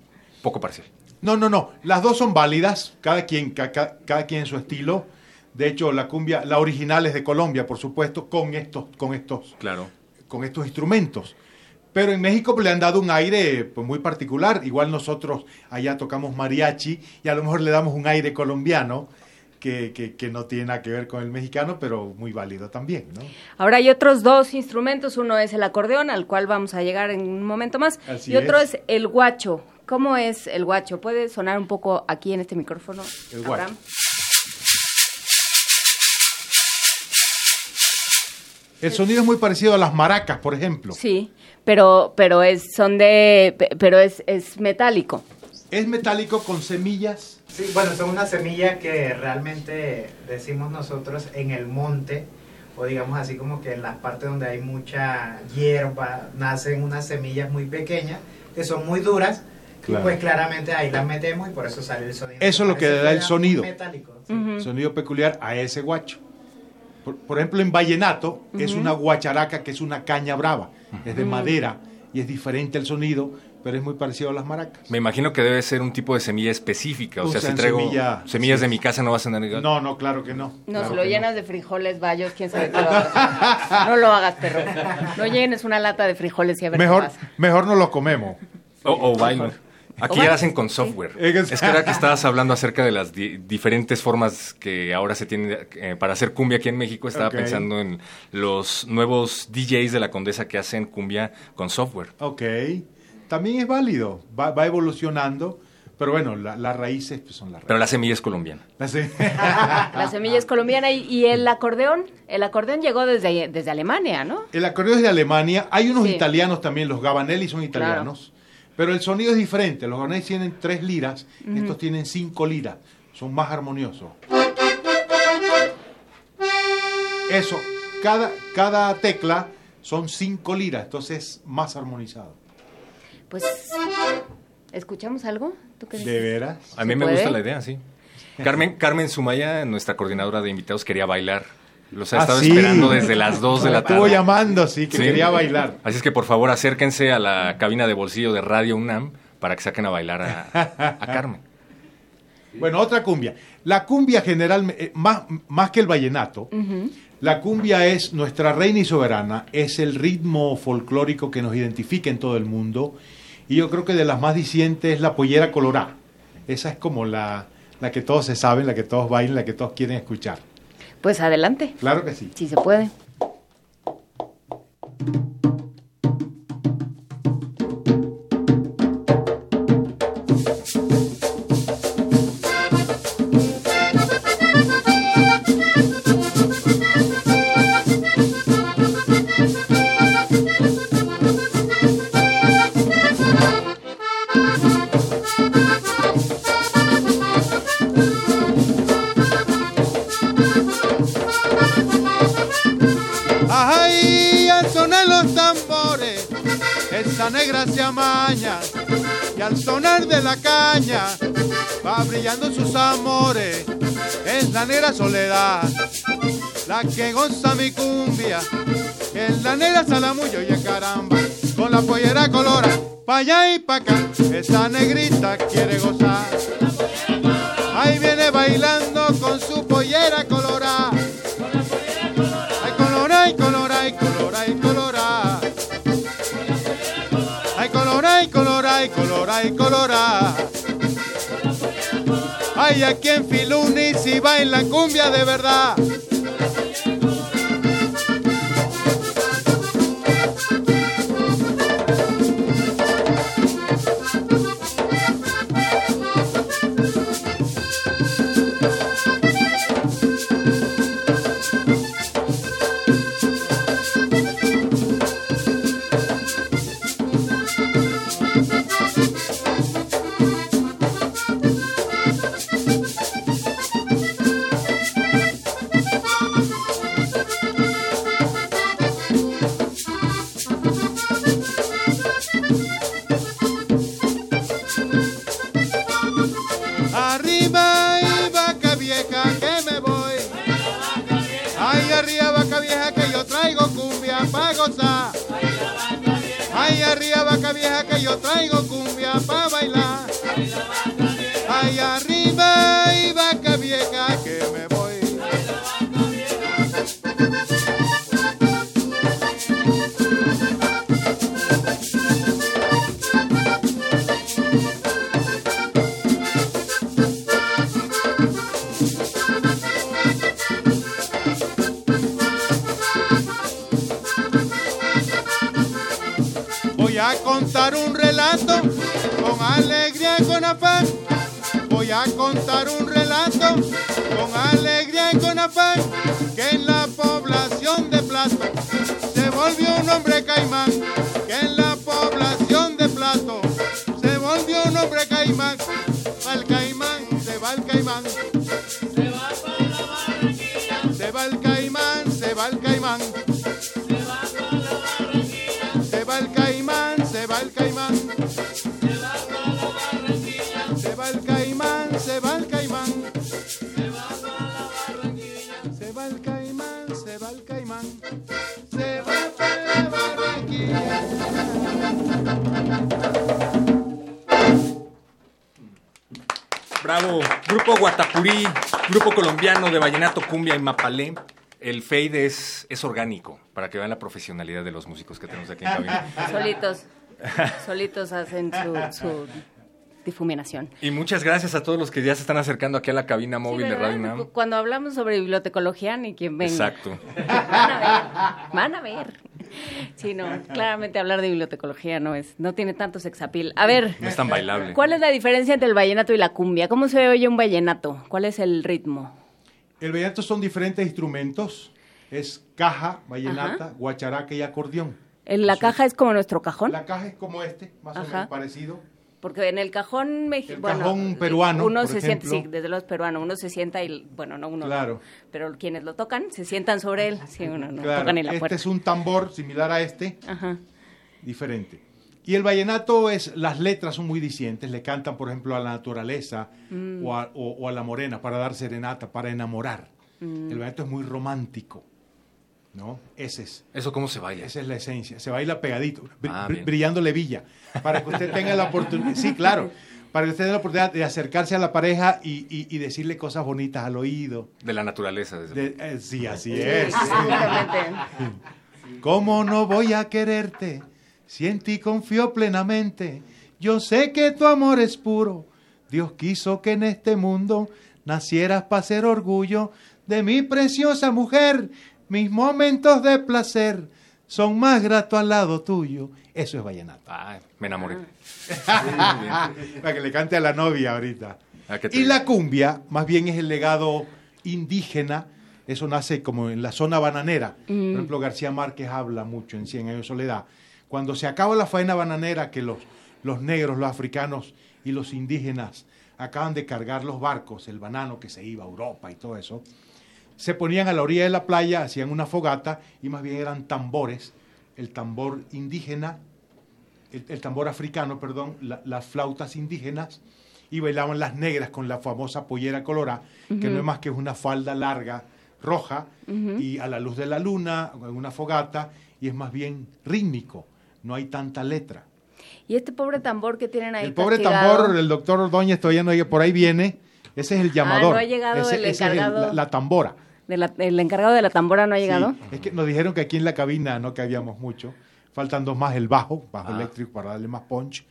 poco parcial. No, no, no. Las dos son válidas, cada quien, ca- ca- cada quien su estilo. De hecho, la cumbia, la original es de Colombia, por supuesto, con estos, con estos, Claro. con estos instrumentos. Pero en México pues, le han dado un aire pues, muy particular. Igual nosotros allá tocamos mariachi y a lo mejor le damos un aire colombiano que, que- que no tiene nada que ver con el mexicano, pero muy válido también, ¿no? Ahora hay otros dos instrumentos. Uno es el acordeón, al cual vamos a llegar en un momento más. Así y otro es. es. el guacho. ¿Cómo es el guacho? ¿Puede sonar un poco aquí en este micrófono? El guacho. Abraham? El sonido es muy parecido a las maracas, por ejemplo. Sí, pero, pero es, son de, pe- pero es, es metálico. Es metálico con semillas. Sí, bueno, son unas semillas que realmente decimos nosotros en el monte, o digamos así como que en las partes donde hay mucha hierba, nacen unas semillas muy pequeñas, que son muy duras, Claro. y pues claramente ahí las metemos y por eso sale el sonido. Eso es lo que da el sonido. metálico. Sonido peculiar a ese guacho. Por, por ejemplo, en vallenato es Ujú. una guacharaca que es una caña brava, es de madera y es diferente el sonido, pero es muy parecido a las maracas. Me imagino que debe ser un tipo de semilla específica. O sea, si traigo semilla- semillas sí. de mi casa no va a igual. No, no, claro que no. No, Claro si lo llenas de frijoles, bayos, quién sabe qué lo hagas. No lo hagas, perro. No llenes una lata de frijoles y a ver Mejor, qué pasa. mejor no lo comemos. O, o bailo. Aquí bailo, hacen con software. Sí. Es que era que estabas hablando acerca de las di- diferentes formas que ahora se tienen eh, para hacer cumbia aquí en México. Estaba pensando en los nuevos DJs de la Condesa que hacen cumbia con software. Ok, también es válido, va, va evolucionando, pero bueno, la- las raíces pues, son las raíces. Pero la semilla es colombiana. La se- La semilla es colombiana y, y el acordeón, el acordeón llegó desde, desde Alemania, ¿no? El acordeón es de Alemania. Hay unos Sí. italianos también, los Gabanelli son italianos. Pero el sonido es diferente. Los Gabanelli tienen tres liras, estos tienen cinco liras. Son más armoniosos. Eso, cada, cada tecla son cinco liras, entonces más armonizado. Pues, ¿escuchamos algo? ¿Tú qué ¿De veras? A mí ¿Se me puede? gusta la idea, sí. Carmen, Carmen Sumaya, nuestra coordinadora de invitados, quería bailar. Los ha Ah, estado sí. esperando desde las 2 de la tarde. estuvo llamando, sí, que quería bailar. Así es que por favor acérquense a la cabina de bolsillo de Radio UNAM para que saquen a bailar a, a Carmen. Bueno, otra cumbia. La cumbia generalmente, más, más que el vallenato, la cumbia es nuestra reina y soberana, es el ritmo folclórico que nos identifica en todo el mundo. Y yo creo que de las más dicientes es la pollera colorada. Esa es como la, la que todos se saben, la que todos bailan, la que todos quieren escuchar. Pues adelante, Claro que sí. si se puede. Al sonar de la caña, va brillando sus amores. Es la negra soledad, la que goza mi cumbia. Es la negra salamullo y caramba, con la pollera colora, pa' allá y pa' acá. Esa negrita quiere gozar. Ahí viene bailando con su pollera colorada. ay color, ay colorá. Hay aquí en Filunis y bailan cumbia de verdad. Grupo colombiano de vallenato, cumbia y mapalé. El fade es, es orgánico, para que vean la profesionalidad de los músicos que tenemos aquí en cabina. Solitos, solitos hacen su, su difuminación. Y muchas gracias a todos los que ya se están acercando aquí a la cabina móvil Sí, de. Radio UNAM. Cuando hablamos sobre bibliotecología, ni quien venga. Exacto. Van a ver, van a ver. Sí, no, claramente hablar de bibliotecología no es, no tiene tanto sexapil. A ver, No es tan bailable. ¿cuál es la diferencia entre el vallenato y la cumbia? ¿Cómo se oye un vallenato? ¿Cuál es el ritmo? El vallenato son diferentes instrumentos. Es caja, vallenata, guacharaca y acordeón. ¿En ¿La caja es como nuestro cajón? La caja es como este, más o menos parecido. Porque en el cajón mexicano. cajón peruano, Uno por se sienta, ejemplo. sí, desde los peruanos, uno se sienta y, bueno, no uno. Claro. Pero quienes lo tocan se sientan sobre él. Sí, uno no Claro, tocan en la este puerta. es un tambor similar a este, Ajá. diferente. Y el vallenato es, las letras son muy discientes, le cantan, por ejemplo, a la naturaleza Mm. o, a, o- o a la morena para dar serenata, para enamorar. Mm. El vallenato es muy romántico, ¿no? Ese es. ¿Eso cómo se baila? Esa es la esencia. Se baila pegadito, br- Ah, br- brillando levilla, para que usted tenga la oportunidad, sí, claro, para que usted tenga la oportunidad de acercarse a la pareja y, y- y decirle cosas bonitas al oído. De la naturaleza, desde De- eh, sí, así Sí, es. ¿Cómo no voy a quererte si en ti confío plenamente? Yo sé que tu amor es puro. Dios quiso que en este mundo nacieras para ser orgullo de mi preciosa mujer. Mis momentos de placer son más gratos al lado tuyo. Eso es vallenato. Ah, me enamoré. Para que le cante a la novia ahorita. Ah, ¿qué te Y la cumbia, más bien es el legado indígena. Eso nace como en la zona bananera. Por Mm. ejemplo, García Márquez habla mucho en Cien años de soledad. Cuando se acaba la faena bananera, que los, los negros, los africanos y los indígenas acaban de cargar los barcos, el banano que se iba a Europa y todo eso, se ponían a la orilla de la playa, hacían una fogata y más bien eran tambores, el tambor indígena, el, el tambor africano, perdón, la- las flautas indígenas y bailaban las negras con la famosa pollera colorada, que no es más que una falda larga roja y a la luz de la luna, en una fogata, y es más bien rítmico, no hay tanta letra. Y este pobre tambor que tienen ahí El pobre castigado, tambor, el doctor Ordóñez todavía no llega, por ahí viene, ese es el llamador. Ah, no ha llegado ese, el ese es encargado. la, la tambora. De la- el encargado de la tambora no ha llegado. Sí, es que nos dijeron que aquí en la cabina no cabíamos mucho. Faltan dos más, el bajo, bajo Ah. eléctrico para darle más punch.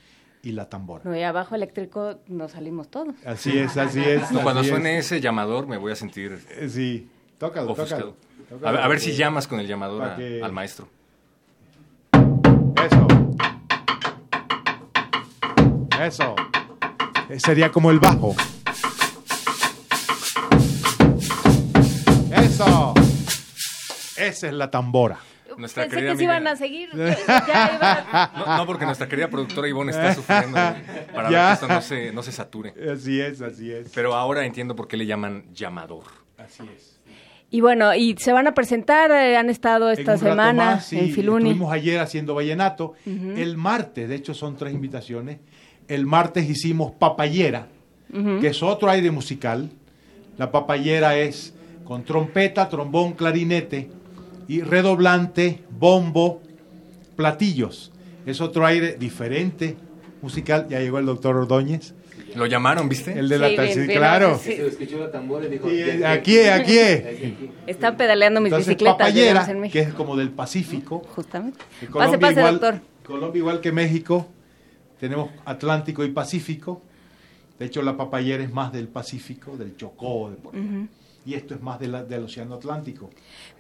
y la tambora. No, y abajo eléctrico nos salimos todos. Así es, así es. No, cuando es. suene ese llamador me voy a sentir Eh, Sí, tócalo, tócalo. tócalo, A ver, a ver si llamas con el llamador para a- que- al maestro. Eso. Eso. Eh, Sería como el bajo. Eso. Esa es la tambora. Nuestra Pensé querida que se amiga- iban a seguir. Ya- ya iba- No, no, porque nuestra querida productora Ivonne está sufriendo para ver que esto no se, no se sature. Así es, así es. Pero ahora entiendo por qué le llaman llamador. Así es. Y bueno, y se van a presentar, eh, han estado esta semana más, sí, en Filuni. Estuvimos ayer haciendo vallenato. El martes, de hecho son tres invitaciones. El martes hicimos papayera, que es otro aire musical. La papayera es con trompeta, trombón, clarinete y redoblante, bombo, platillos. Es otro aire diferente musical. Ya llegó el doctor Ordóñez. Lo llamaron, ¿viste? El de la Sí, taxi, claro. sí. Se escuchó la tambora y dijo... Sí, "Ya, ya, aquí, aquí. Están pedaleando mis Entonces, bicicletas, papayera, en México. que es como del Pacífico. Justamente. Que Pase, Colombia pase, igual, doctor. Colombia igual que México, tenemos Atlántico y Pacífico. De hecho, la papayera es más del Pacífico, del Chocó, de por. Y esto es más de la- del Océano Atlántico.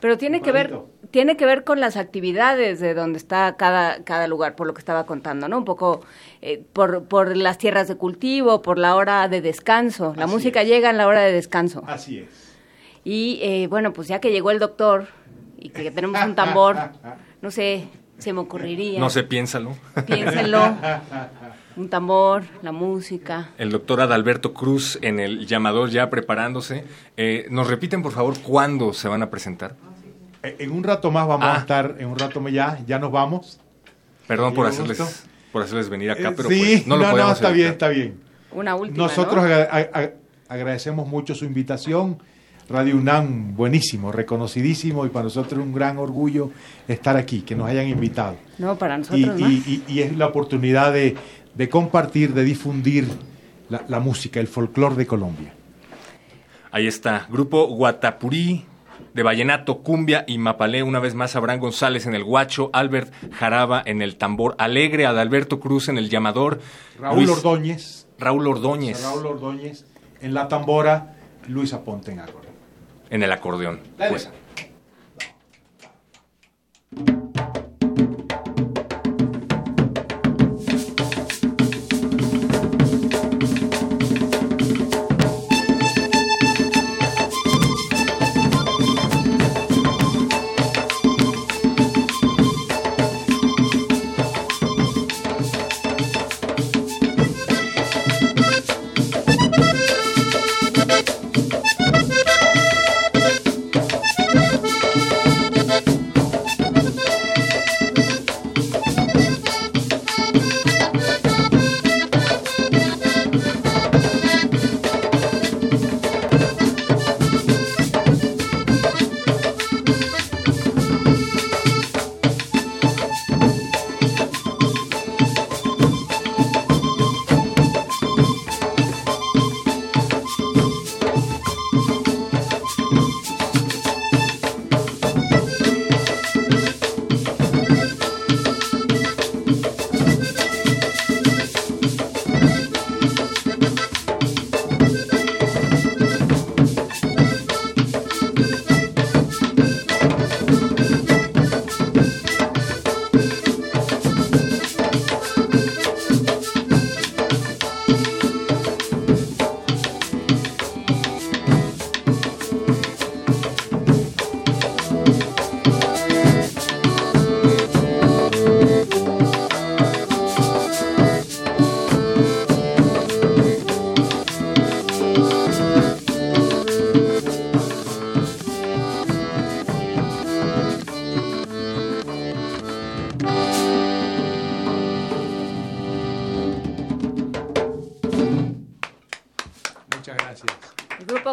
Pero tiene que ver, tiene que ver con las actividades de donde está cada, cada lugar, por lo que estaba contando, ¿no? Un poco eh, por, por las tierras de cultivo, por la hora de descanso. La Así música llega en la hora de descanso. Así es. Y eh, bueno, pues ya que llegó el doctor y que tenemos un tambor, no sé, se me ocurriría. No sé, piénsalo. Piénsenlo. Un tambor, la música. El doctor Adalberto Cruz en el llamador ya preparándose. Eh, ¿Nos repiten, por favor, cuándo se van a presentar? Eh, En un rato más vamos Ah. a estar, en un rato más ya, ya nos vamos. Perdón por hacerles, gusto. por hacerles venir acá, Eh, pero sí, pues, no lo podemos está evitar. bien, está bien. Una última, Nosotros ¿no? agra- a- a- agradecemos mucho su invitación. Radio UNAM, buenísimo, reconocidísimo y para nosotros es un gran orgullo estar aquí, que nos hayan invitado. No, para Y, nosotros más. y- y- y es la oportunidad de, de compartir, de difundir la, la música, el folclore de Colombia. Ahí está, grupo Guatapurí de Vallenato, Cumbia y Mapalé. Una vez más, Abraham González en el guacho, Albert Jaraba en el tambor, Alegre, Adalberto Cruz en el llamador, Raúl Luis- Ordóñez. Raúl Ordóñez Raúl Ordóñez en la tambora, Luis Aponte en acordeón. en el acordeón. Pues,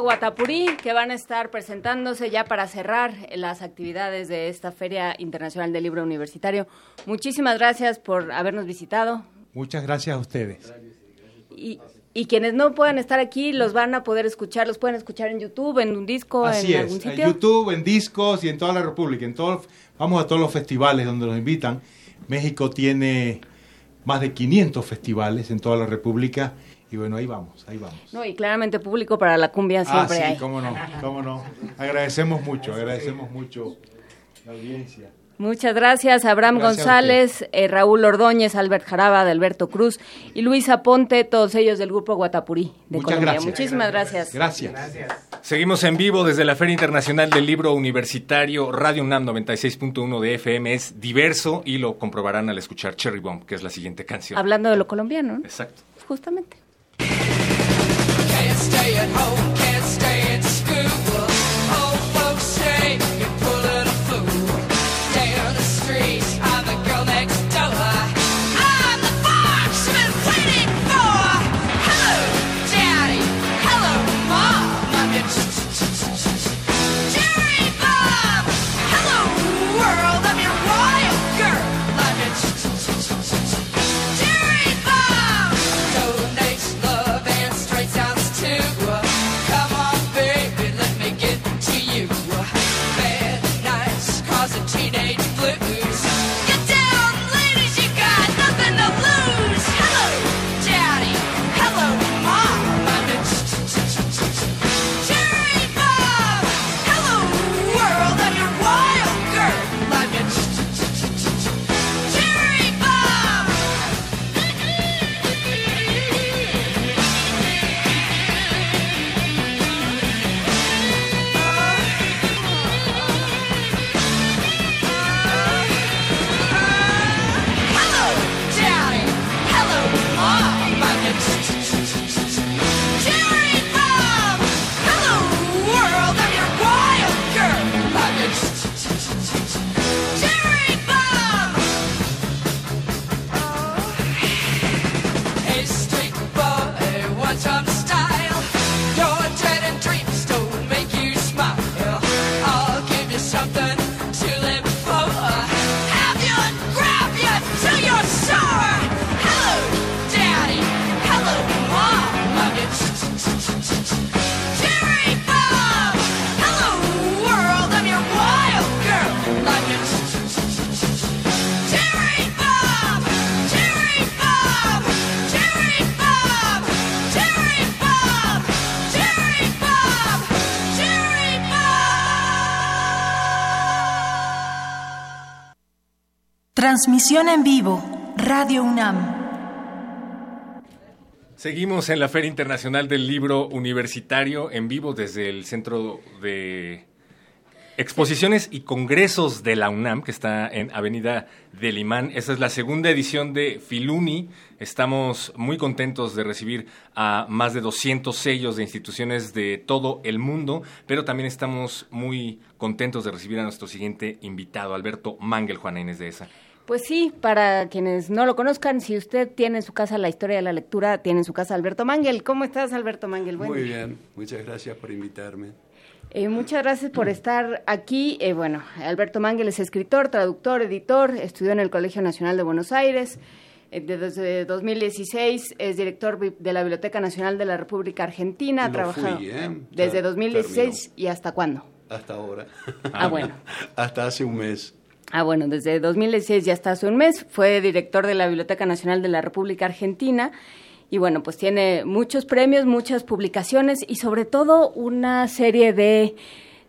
Guatapurí, que van a estar presentándose ya para cerrar las actividades de esta Feria Internacional del Libro Universitario. Muchísimas gracias por habernos visitado. Muchas gracias a ustedes. Y, y quienes no puedan estar aquí, los van a poder escuchar, los pueden escuchar en YouTube, en un disco, Así en es, algún en sitio. YouTube, en discos y en toda la República. En todo, vamos a todos los festivales donde nos invitan. México tiene más de 500 festivales en toda la República. Y bueno, ahí vamos, ahí vamos. No, y claramente público para la cumbia siempre ah, sí, hay. cómo no, cómo no. Agradecemos mucho, agradecemos mucho la audiencia. Muchas gracias, Abraham Gracias González, eh, Raúl Ordóñez, Albert Jaraba, de Alberto Cruz y Luisa Ponte, todos ellos del grupo Guatapurí de Muchas Colombia. gracias. Muchísimas gracias. Gracias. Seguimos en vivo desde la Feria Internacional del Libro Universitario. Radio UNAM 96.1 de FM es diverso y lo comprobarán al escuchar Cherry Bomb, que es la siguiente canción. Hablando de lo colombiano, ¿no? Exacto. justamente. Stay at home, can't stay at school. Transmisión en vivo, Radio UNAM. Seguimos en la Feria Internacional del Libro Universitario en vivo desde el Centro de Exposiciones y Congresos de la UNAM, que está en Avenida del Imán. Esta es la segunda edición de Filuni. Estamos muy contentos de recibir a más de 200 sellos de instituciones de todo el mundo, pero también estamos muy contentos de recibir a nuestro siguiente invitado, Alberto Mangel, Juana Inés de esa. Pues sí, para quienes no lo conozcan, si usted tiene en su casa la historia de la lectura, tiene en su casa Alberto Mangel. ¿Cómo estás, Alberto Mangel? Buen Muy bien, muchas gracias por invitarme. Eh, muchas gracias por estar aquí. Eh, bueno, Alberto Mangel es escritor, traductor, editor, estudió en el Colegio Nacional de Buenos Aires. Eh, Desde 2016 es director de la Biblioteca Nacional de la República Argentina. Ha trabajado fui, ¿eh? desde Ya 2016 y hasta cuándo. Hasta ahora. Ah, bueno. Hasta hace un mes. Ah, bueno, desde 2016 ya está hace un mes. Fue director de la Biblioteca Nacional de la República Argentina. Y bueno, pues tiene muchos premios, muchas publicaciones y sobre todo una serie de,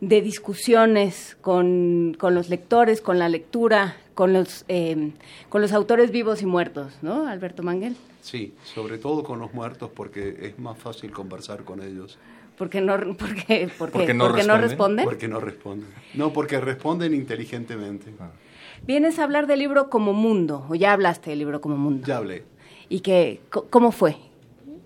de discusiones con, con los lectores, con la lectura, con los, eh, con los autores vivos y muertos, ¿no, Alberto Manguel? Sí, sobre todo con los muertos porque es más fácil conversar con ellos. Porque no, porque, porque, Porque no porque no responden. responden. Porque no responden. No, porque responden inteligentemente. Vienes a hablar del libro como mundo, o ya hablaste del libro como mundo. Ya hablé. ¿Y que, cómo fue?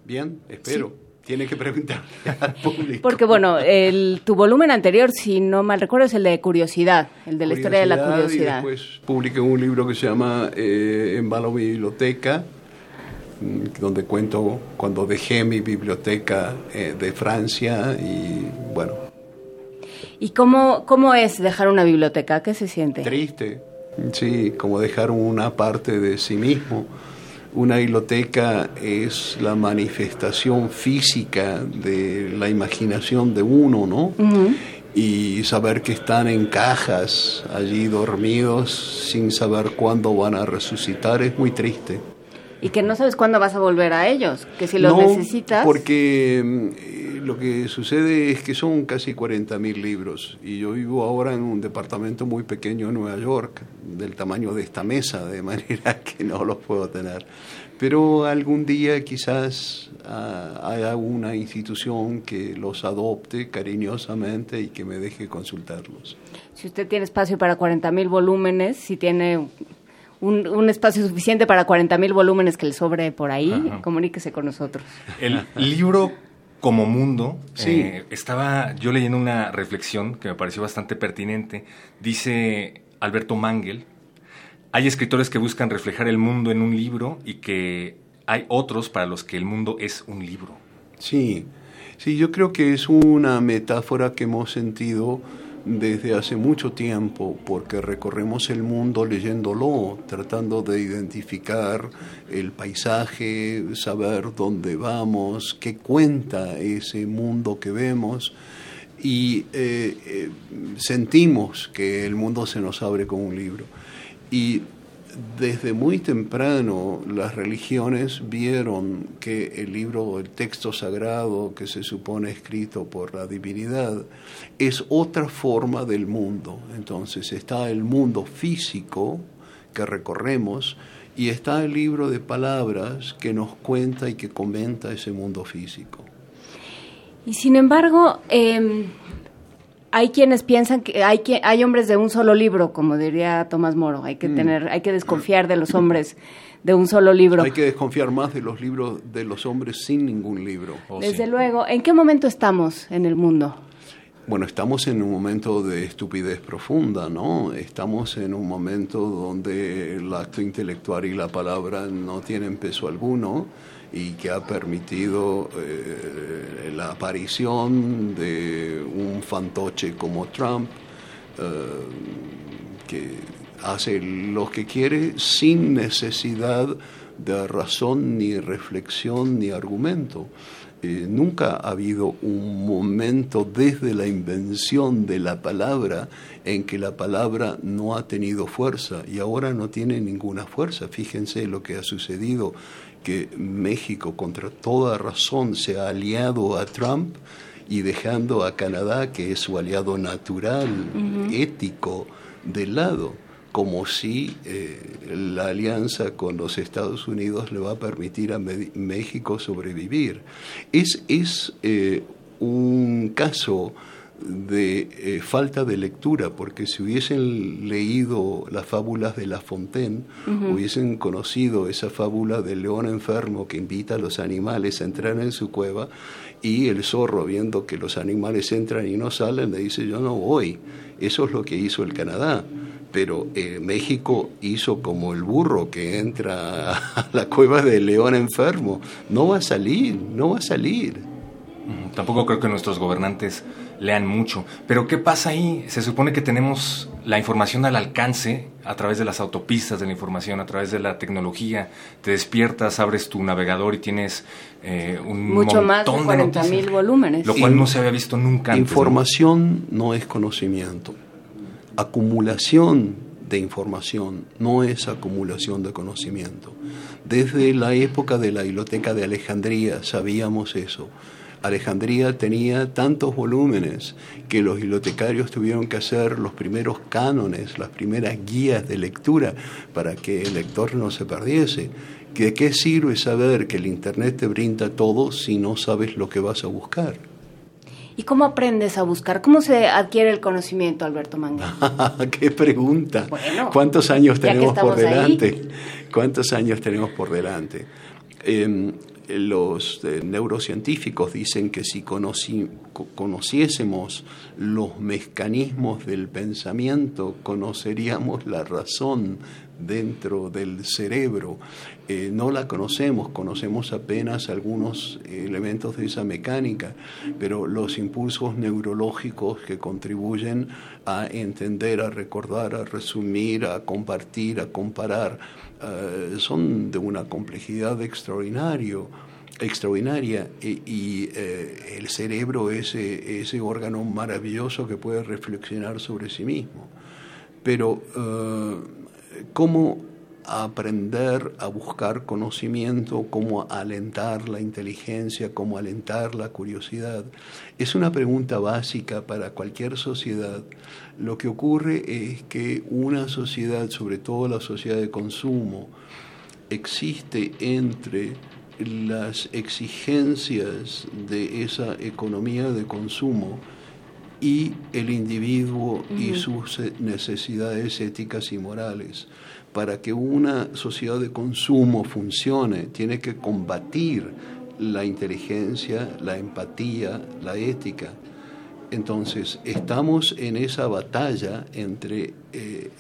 Bien, espero. Tiene que preguntarle al público. Porque bueno, el, tu volumen anterior, si no mal recuerdo, es el de curiosidad, el de la historia de la Y curiosidad. después publiqué un libro que se llama eh, Embalo mi biblioteca, donde cuento cuando dejé mi biblioteca eh, de Francia y bueno, ¿Y cómo, cómo es dejar una biblioteca? ¿Qué se siente? triste, sí, como dejar una parte de sí mismo. Una biblioteca es la manifestación física de la imaginación de uno, ¿no? Y saber que están en cajas allí dormidos sin saber cuándo van a resucitar es muy triste. Y que no sabes cuándo vas a volver a ellos, que si los No, necesitas... Porque mm, eh, lo que sucede es que son casi 40.000 libros y yo vivo ahora en un departamento muy pequeño en Nueva York, del tamaño de esta mesa, de manera que no los puedo tener. Pero algún día quizás ah, haya una institución que los adopte cariñosamente y que me deje consultarlos. Si usted tiene espacio para 40 mil volúmenes, si tiene un, un espacio suficiente para 40 mil volúmenes que le sobre por ahí, Ajá. comuníquese con nosotros. El libro como mundo, Sí. eh, estaba yo leyendo una reflexión que me pareció bastante pertinente. Dice Alberto Mangel, hay escritores que buscan reflejar el mundo en un libro y que hay otros para los que el mundo es un libro. Sí, sí, yo creo que es una metáfora que hemos sentido desde hace mucho tiempo, porque recorremos el mundo leyéndolo, tratando de identificar el paisaje, saber dónde vamos, qué cuenta ese mundo que vemos, y eh, eh, sentimos que el mundo se nos abre como un libro. Y desde muy temprano las religiones vieron que el libro, el texto sagrado que se supone escrito por la divinidad, es otra forma del mundo. Entonces está el mundo físico que recorremos y está el libro de palabras que nos cuenta y que comenta ese mundo físico. Y sin embargo, eh, hay quienes piensan que hay que hay hombres de un solo libro, como diría Tomás Moro. Hay que Mm. tener, hay que desconfiar de los hombres de un solo libro. Hay que desconfiar más de los libros de los hombres sin ningún libro. Desde luego, ¿en qué momento estamos en el mundo? Bueno, estamos en un momento de estupidez profunda, ¿no? Estamos en un momento donde el acto intelectual y la palabra no tienen peso alguno y que ha permitido eh, la aparición de un fantoche como Trump, eh, que hace lo que quiere sin necesidad de razón, ni reflexión, ni argumento. Eh, nunca ha habido un momento desde la invención de la palabra en que la palabra no ha tenido fuerza y ahora no tiene ninguna fuerza. Fíjense lo que ha sucedido, que México contra toda razón se ha aliado a Trump y dejando a Canadá, que es su aliado natural, ético, de lado como si eh, la alianza con los Estados Unidos le va a permitir a Me- México sobrevivir. Es, es eh, un caso de eh, falta de lectura, porque si hubiesen leído las fábulas de La Fontaine, hubiesen conocido esa fábula del león enfermo que invita a los animales a entrar en su cueva y el zorro, viendo que los animales entran y no salen, le dice yo no voy. Eso es lo que hizo el Canadá. Pero eh, México hizo como el burro que entra a la cueva del león enfermo. No va a salir, no va a salir. Tampoco creo que nuestros gobernantes lean mucho. Pero ¿qué pasa ahí? Se supone que tenemos la información al alcance a través de las autopistas de la información, a través de la tecnología. Te despiertas, abres tu navegador y tienes eh, un Mucho más de montón 40 noticias, mil volúmenes. Lo cual no se había visto nunca antes. ¿no? Información no es conocimiento. Acumulación de información no es acumulación de conocimiento. Desde la época de la biblioteca de Alejandría sabíamos eso. Alejandría tenía tantos volúmenes que los bibliotecarios tuvieron que hacer los primeros cánones, las primeras guías de lectura para que el lector no se perdiese. ¿De qué sirve saber que el Internet te brinda todo si no sabes lo que vas a buscar? ¿Y cómo aprendes a buscar? ¿Cómo se adquiere el conocimiento, Alberto Manga? ¡Qué pregunta! Bueno, ¿Cuántos años tenemos por ahí. delante? ¿Cuántos años tenemos por delante? Eh, los eh, neurocientíficos dicen que si conoci- co- conociésemos los mecanismos del pensamiento, conoceríamos la razón dentro del cerebro. Eh, no la conocemos, conocemos apenas algunos elementos de esa mecánica, pero los impulsos neurológicos que contribuyen a entender, a recordar, a resumir, a compartir, a comparar, eh, son de una complejidad extraordinario, extraordinaria y, eh, el cerebro es ese, ese órgano maravilloso que puede reflexionar sobre sí mismo. Pero, eh, ¿cómo aprender a buscar conocimiento, cómo alentar la inteligencia, cómo alentar la curiosidad. Es una pregunta básica para cualquier sociedad. Lo que ocurre es que una sociedad, sobre todo la sociedad de consumo, existe entre las exigencias de esa economía de consumo y el individuo y sus eh, necesidades éticas y morales. Para que una sociedad de consumo funcione, tiene que combatir la inteligencia, la empatía, la ética. Entonces, estamos en esa batalla entre eh,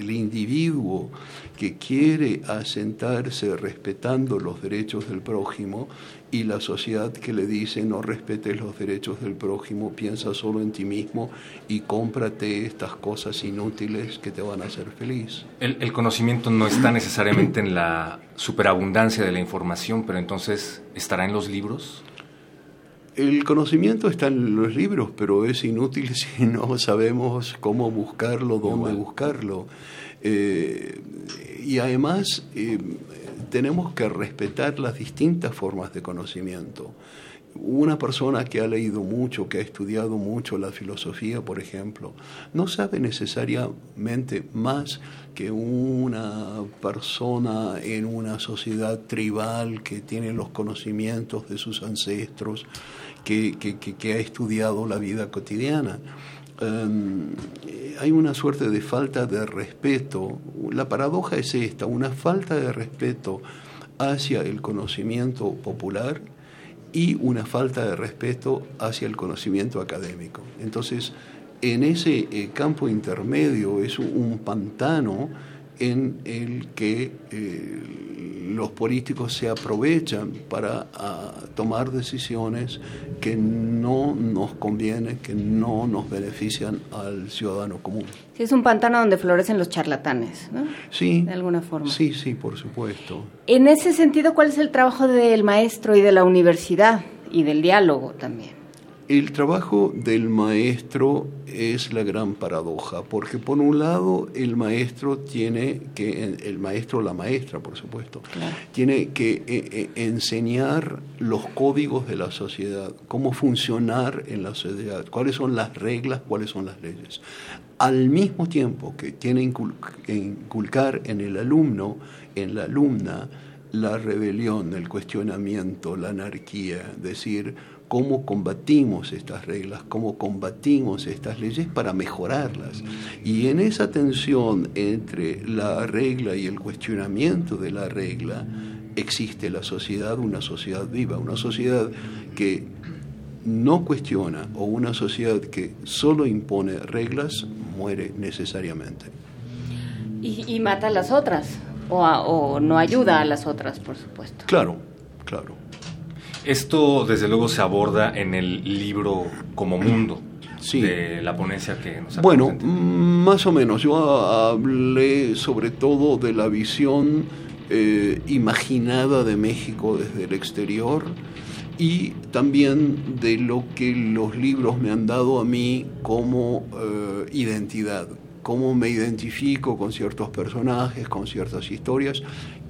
el individuo que quiere asentarse respetando los derechos del prójimo y la sociedad que le dice no respetes los derechos del prójimo, piensa solo en ti mismo y cómprate estas cosas inútiles que te van a hacer feliz. El, el conocimiento no está necesariamente en la superabundancia de la información, pero entonces estará en los libros. El conocimiento está en los libros, pero es inútil si no sabemos cómo buscarlo, dónde buscarlo. Eh, y además eh, tenemos que respetar las distintas formas de conocimiento. Una persona que ha leído mucho, que ha estudiado mucho la filosofía, por ejemplo, no sabe necesariamente más que una persona en una sociedad tribal que tiene los conocimientos de sus ancestros, que, ha estudiado la vida cotidiana. Um, eh, hay una suerte de falta de respeto. La paradoja es esta, una falta de respeto hacia el conocimiento popular y una falta de respeto hacia el conocimiento académico. Entonces, en ese eh, campo intermedio es un pantano en el que eh, los políticos se aprovechan para ah, tomar decisiones que no nos convienen, que no nos benefician al ciudadano común. Sí, es un pantano donde florecen los charlatanes, ¿no? Sí. De alguna forma. Sí, sí, por supuesto. En ese sentido, ¿cuál es el trabajo del maestro y de la universidad y del diálogo también? El trabajo del maestro es la gran paradoja, porque por un lado el maestro tiene que, el maestro la maestra, por supuesto, tiene que eh, eh, enseñar los códigos de la sociedad, cómo funcionar en la sociedad, cuáles son las reglas, cuáles son las leyes. Al mismo tiempo que tiene que inculcar en el alumno, en la alumna, la rebelión, el cuestionamiento, la anarquía, decir cómo combatimos estas reglas, cómo combatimos estas leyes para mejorarlas. Y en esa tensión entre la regla y el cuestionamiento de la regla existe la sociedad, una sociedad viva, una sociedad que no cuestiona o una sociedad que solo impone reglas muere necesariamente. Y, y mata a las otras, o, a- o no ayuda a las otras, por supuesto. Claro, claro. Esto, desde luego, se aborda en el libro Como Mundo de la ponencia que nos Bueno, mm, más o menos. Yo hablé sobre todo de la visión eh, imaginada de México desde el exterior y también de lo que los libros me han dado a mí como eh, identidad, cómo me identifico con ciertos personajes, con ciertas historias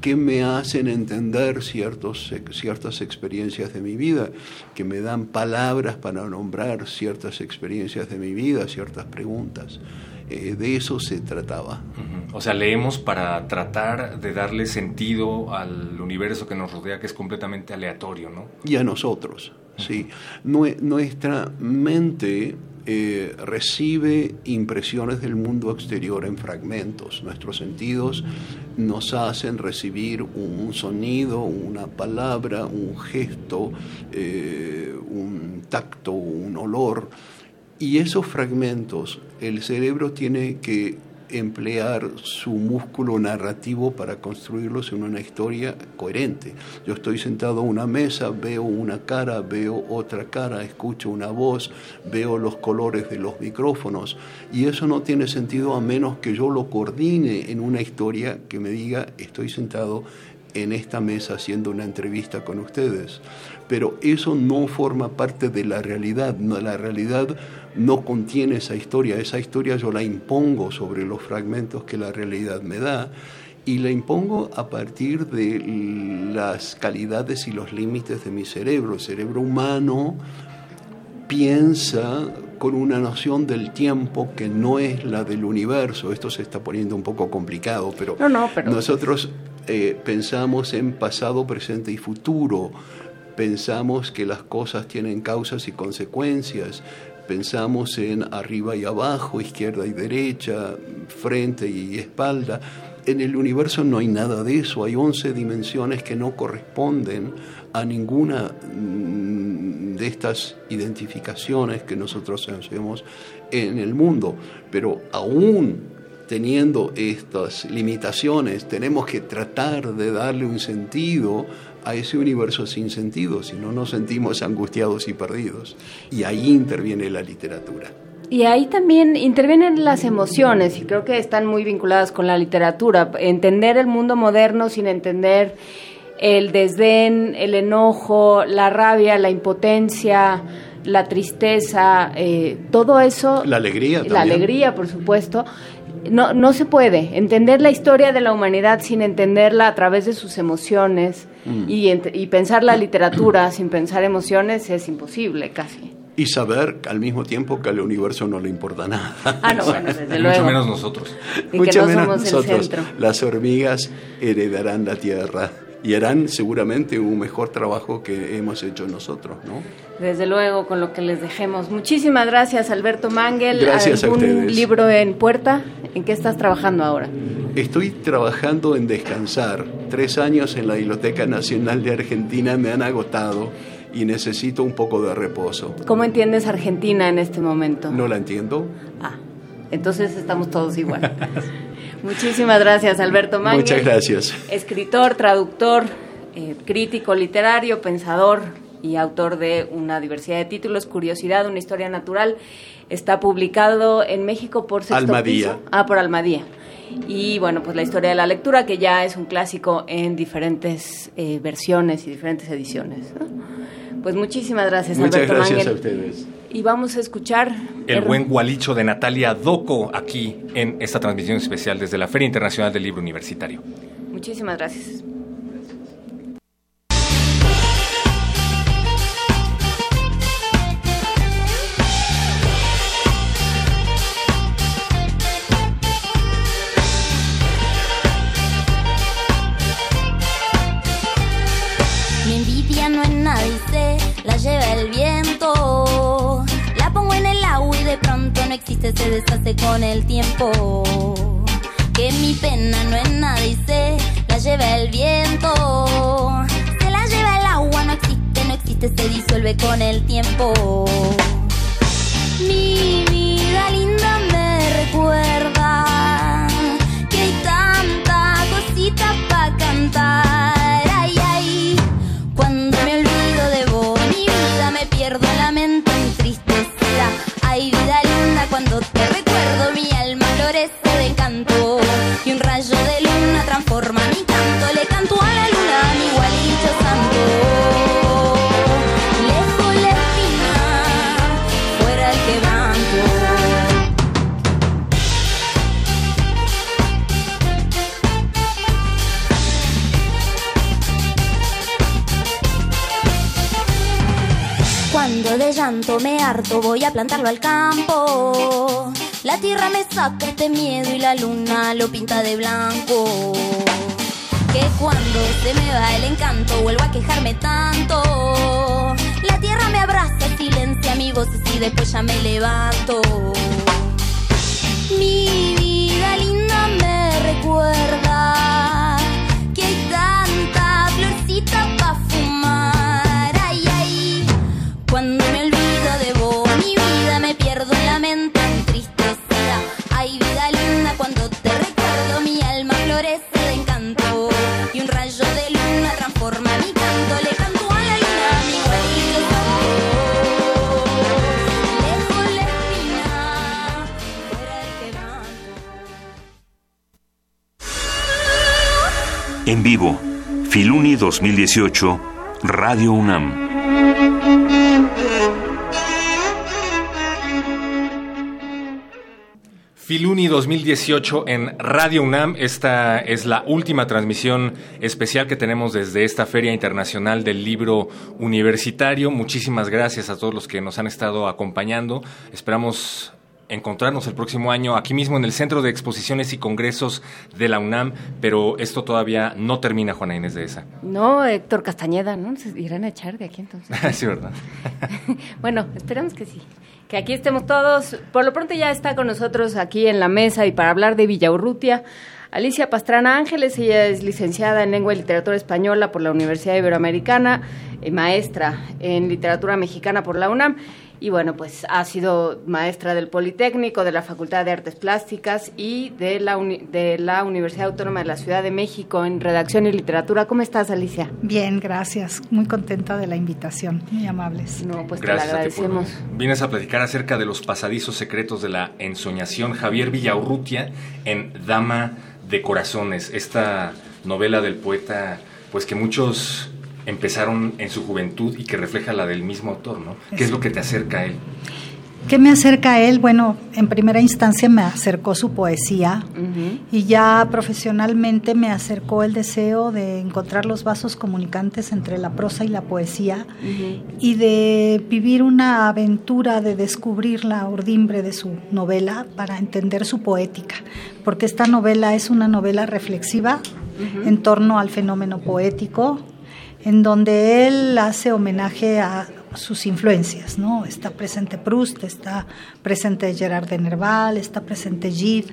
que me hacen entender ciertos, ciertas experiencias de mi vida, que me dan palabras para nombrar ciertas experiencias de mi vida, ciertas preguntas. Eh, de eso se trataba. O sea, leemos para tratar de darle sentido al universo que nos rodea, que es completamente aleatorio, ¿no? y a nosotros. ¿sí? Nue- nuestra mente eh, recibe impresiones del mundo exterior en fragmentos. Nuestros sentidos nos hacen recibir un sonido, una palabra, un gesto, eh, un tacto, un olor. Y esos fragmentos, el cerebro tiene que emplear su músculo narrativo para construirlos en una historia coherente. Yo estoy sentado a una mesa, veo una cara, veo otra cara, escucho una voz, veo los colores de los micrófonos y eso no tiene sentido a menos que yo lo coordine en una historia que me diga estoy sentado en esta mesa haciendo una entrevista con ustedes. Pero eso no forma parte de la realidad. La realidad no contiene esa historia. Esa historia yo la impongo sobre los fragmentos que la realidad me da y la impongo a partir de las calidades y los límites de mi cerebro. El cerebro humano piensa con una noción del tiempo que no es la del universo. Esto se está poniendo un poco complicado, pero, No, no, pero- nosotros eh, pensamos en pasado, presente y futuro. Pensamos que las cosas tienen causas y consecuencias. Pensamos en arriba y abajo, izquierda y derecha, frente y espalda. En el universo no hay nada de eso. Hay 11 dimensiones que no corresponden a ninguna mm, de estas identificaciones que nosotros hacemos en el mundo. Pero aún teniendo estas limitaciones, tenemos que tratar de darle un sentido a ese universo sin sentido, si no nos sentimos angustiados y perdidos. Y ahí interviene la literatura. Y ahí también intervienen las emociones y creo que están muy vinculadas con la literatura. Entender el mundo moderno sin entender el desdén, el enojo, la rabia, la impotencia, la tristeza, eh, todo eso. La alegría La también. alegría, por supuesto. No, no se puede entender la historia de la humanidad sin entenderla a través de sus emociones Mm. y, pensar la literatura sin pensar emociones es imposible casi. Y saber al mismo tiempo que al universo no le importa nada. Ah, no, bueno, desde Mucho luego. menos nosotros. Y que Mucho no menos somos el nosotros. centro. Las hormigas heredarán la tierra y harán seguramente un mejor trabajo que hemos hecho nosotros, ¿no? Desde luego, con lo que les dejemos. Muchísimas gracias, Alberto Mangel. Gracias a ¿Algún ustedes. libro en puerta? ¿En qué estás trabajando ahora? Estoy trabajando en descansar. Tres años en la Biblioteca Nacional de Argentina me han agotado y necesito un poco de reposo. ¿Cómo entiendes Argentina en este momento? ¿No la entiendo? Entonces estamos todos igual. Muchísimas gracias, Alberto Mangel. Muchas gracias. Escritor, traductor, eh, crítico literario, pensador y autor de una diversidad de títulos, Curiosidad, una historia natural. Está publicado en México por Sexto Almadía. Piso. Ah, por Almadía. Y bueno, pues la historia de la lectura, que ya es un clásico en diferentes eh, versiones y diferentes ediciones. ¿no? Pues muchísimas gracias, Muchas Alberto gracias Mangel. a ustedes. Y vamos a escuchar El Her- buen gualicho de Natalia Doco aquí en esta transmisión especial desde la Feria Internacional del Libro Universitario. Muchísimas gracias. Se deshace con el tiempo. Que mi pena no es nada y sé, la lleva el viento. Se la lleva el agua, no existe, no existe, se disuelve con el tiempo. Mi vida linda me recuerda me harto voy a plantarlo al campo. La tierra me saca este miedo y la luna lo pinta de blanco. Que cuando se me va el encanto vuelvo a quejarme tanto. La tierra me abraza, silencia mi voz y después ya me levanto. Mi vida linda me recuerda vivo, Filuni 2018, Radio UNAM. Filuni 2018 en Radio UNAM. Esta es la última transmisión especial que tenemos desde esta Feria Internacional del Libro Universitario. Muchísimas gracias a todos los que nos han estado acompañando. Esperamos encontrarnos el próximo año aquí mismo en el Centro de Exposiciones y Congresos de la UNAM, pero esto todavía no termina, Juana Inés de esa. No, Héctor Castañeda, ¿no? Se irán a echar de aquí entonces. sí, ¿verdad? Bueno, esperamos que sí. Que aquí estemos todos. Por lo pronto ya está con nosotros aquí en la mesa y para hablar de Villaurrutia. Alicia Pastrana Ángeles, ella es licenciada en Lengua y Literatura Española por la Universidad Iberoamericana, y maestra en Literatura Mexicana por la UNAM. Y bueno, pues ha sido maestra del Politécnico, de la Facultad de Artes Plásticas y de la, uni- de la Universidad Autónoma de la Ciudad de México en Redacción y Literatura. ¿Cómo estás, Alicia? Bien, gracias. Muy contenta de la invitación. Muy amables. No, pues Gracias a ti por venir. Vienes a platicar acerca de los pasadizos secretos de la ensoñación. Javier Villaurrutia en Dama de Corazones, esta novela del poeta, pues que muchos empezaron en su juventud y que refleja la del mismo autor, ¿no? ¿Qué es lo que te acerca a él? ¿Qué me acerca a él? Bueno, en primera instancia me acercó su poesía. Y ya profesionalmente me acercó el deseo de encontrar los vasos comunicantes entre la prosa y la poesía. Y de vivir una aventura de descubrir la urdimbre de su novela para entender su poética, porque esta novela es una novela reflexiva en torno al fenómeno poético, en donde él hace homenaje a sus influencias, ¿no? Está presente Proust, está presente Gerard de Nerval, está presente Gide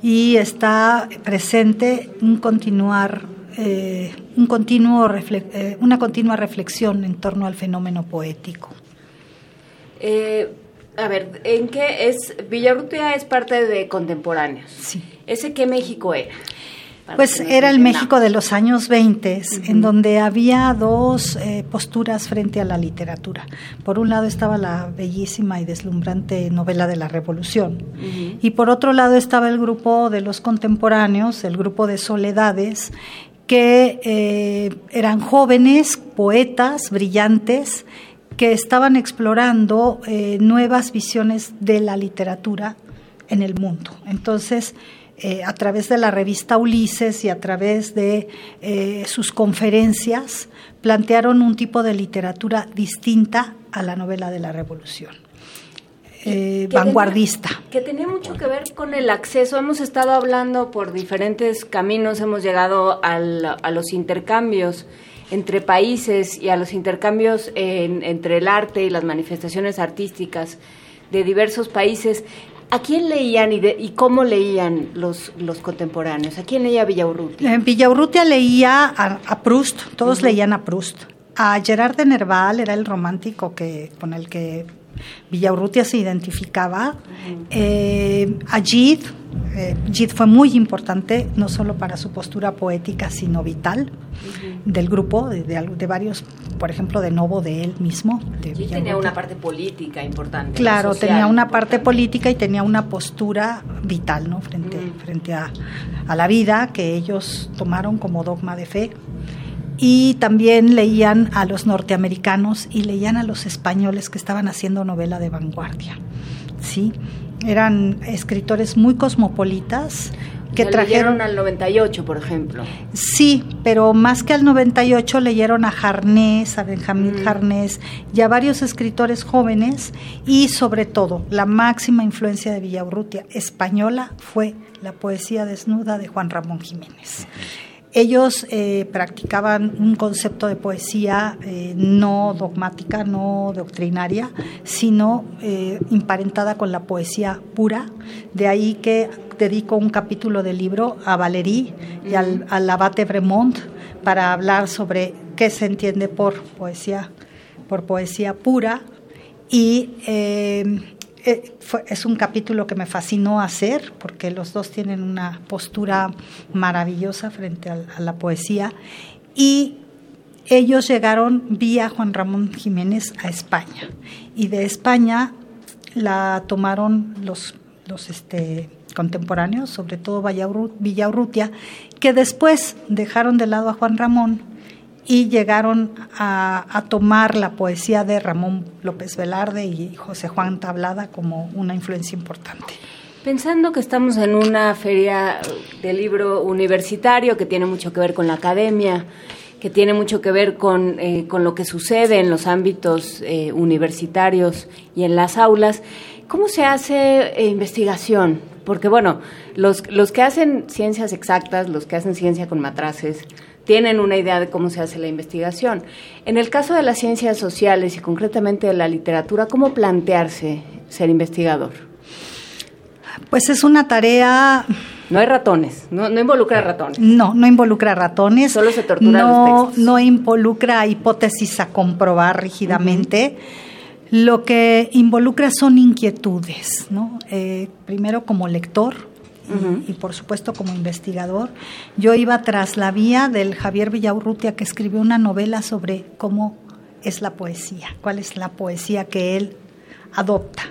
y está presente un continuar, eh, un continuo eh, una continua reflexión en torno al fenómeno poético. Eh, a ver, ¿en qué es? Villarrutia es parte de contemporáneos. Sí. ¿Ese qué México era? Pues era el. México de los años 20, en donde había dos eh, posturas frente a la literatura. Por un lado estaba la bellísima y deslumbrante novela de la Revolución, y por otro lado estaba el grupo de los contemporáneos, el grupo de soledades, que eh, eran jóvenes, poetas, brillantes, que estaban explorando eh, nuevas visiones de la literatura en el mundo. Entonces, eh, a través de la revista Ulises y a través de eh, sus conferencias, plantearon un tipo de literatura distinta a la novela de la Revolución. Eh, Que vanguardista. tenía- que tenía mucho que ver con el acceso. Hemos estado hablando por diferentes caminos, hemos llegado al- a los intercambios entre países y a los intercambios en- entre el arte y las manifestaciones artísticas de diversos países. ¿A quién leían y, de- y cómo leían los, los contemporáneos? ¿A quién leía Villaurrutia? En Villaurrutia leía a, a Proust, todos leían a Proust. A Gerard de Nerval era el romántico que, con el que Villaurrutia se identificaba. Eh, a Gide, eh, fue muy importante, no solo para su postura poética, sino vital del grupo, de, de al- de varios, por ejemplo, de Novo, de él mismo. de tenía una parte política importante. Claro, social. tenía una parte política y tenía una postura vital, ¿no? Frente, frente a, a la vida que ellos tomaron como dogma de fe. Y también leían a los norteamericanos y leían a los españoles que estaban haciendo novela de vanguardia. ¿Sí? Eran escritores muy cosmopolitas que trajeron leyeron al 98, por ejemplo. Sí, pero más que al 98 leyeron a Jarnés, a Benjamín Jarnés y a varios escritores jóvenes y sobre todo la máxima influencia de Villaurrutia española fue la poesía desnuda de Juan Ramón Jiménez. Ellos eh, practicaban un concepto de poesía eh, no dogmática, no doctrinaria, sino eh, emparentada con la poesía pura. De ahí que dedico un capítulo del libro a Valéry y al, al abate Bremont para hablar sobre qué se entiende por poesía, por poesía pura. Y eh, eh, es un capítulo que me fascinó hacer porque los dos tienen una postura maravillosa frente a, la poesía. Y ellos llegaron vía Juan Ramón Jiménez a España. Y de España la tomaron los, los este, contemporáneos, sobre todo Villaurru- Villaurrutia, que después dejaron de lado a Juan Ramón y llegaron a, tomar la poesía de Ramón López Velarde y José Juan Tablada como una influencia importante. Pensando que estamos en una feria de libro universitario que tiene mucho que ver con la academia, que tiene mucho que ver con, eh, con lo que sucede en los ámbitos eh, universitarios y en las aulas, ¿cómo se hace eh, investigación? Porque bueno, los, los que hacen ciencias exactas, los que hacen ciencia con matraces, tienen una idea de cómo se hace la investigación. En el caso de las ciencias sociales y concretamente de la literatura, ¿cómo plantearse ser investigador? Pues es una tarea No hay ratones, no, no involucra ratones. No, no involucra ratones. Solo se torturan no, los textos. No involucra hipótesis a comprobar rígidamente. Lo que involucra son inquietudes, ¿no? Eh, primero como lector y, por supuesto como investigador. Yo iba tras la vía del Javier Villaurrutia que escribió una novela sobre cómo es la poesía, cuál es la poesía que él adopta.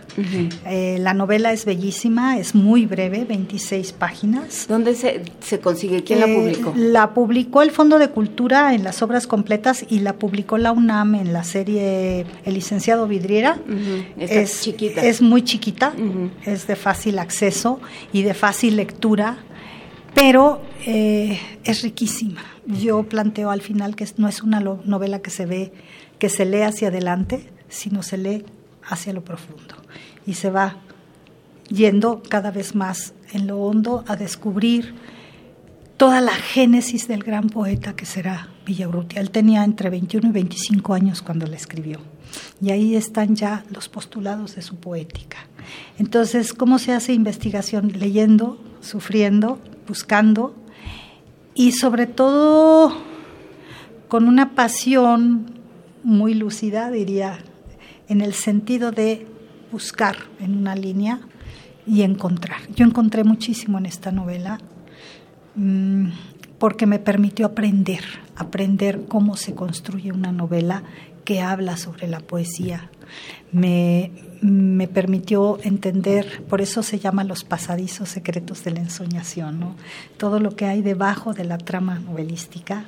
Eh, la novela es bellísima, es muy breve, 26 páginas. ¿Dónde se, se consigue? ¿Quién la Eh, publicó? La publicó el Fondo de Cultura en las obras completas y la publicó la UNAM en la serie El licenciado Vidriera. Es chiquita. Es muy chiquita, es de fácil acceso y de fácil lectura, pero eh, es riquísima. Yo planteo al final que no es una novela que se ve, que se lee hacia adelante, sino se lee hacia lo profundo y se va yendo cada vez más en lo hondo a descubrir toda la génesis del gran poeta que será Villaurrutia. Él tenía entre 21 y 25 años cuando la escribió. Y ahí están ya los postulados de su poética. Entonces, ¿cómo se hace investigación? Leyendo, sufriendo, buscando y sobre todo con una pasión muy lúcida, diría, en el sentido de buscar en una línea y encontrar. Yo encontré muchísimo en esta novela mm, porque me permitió aprender, aprender cómo se construye una novela que habla sobre la poesía. Me, me permitió entender, por eso se llama los pasadizos secretos de la ensoñación, ¿no? todo lo que hay debajo de la trama novelística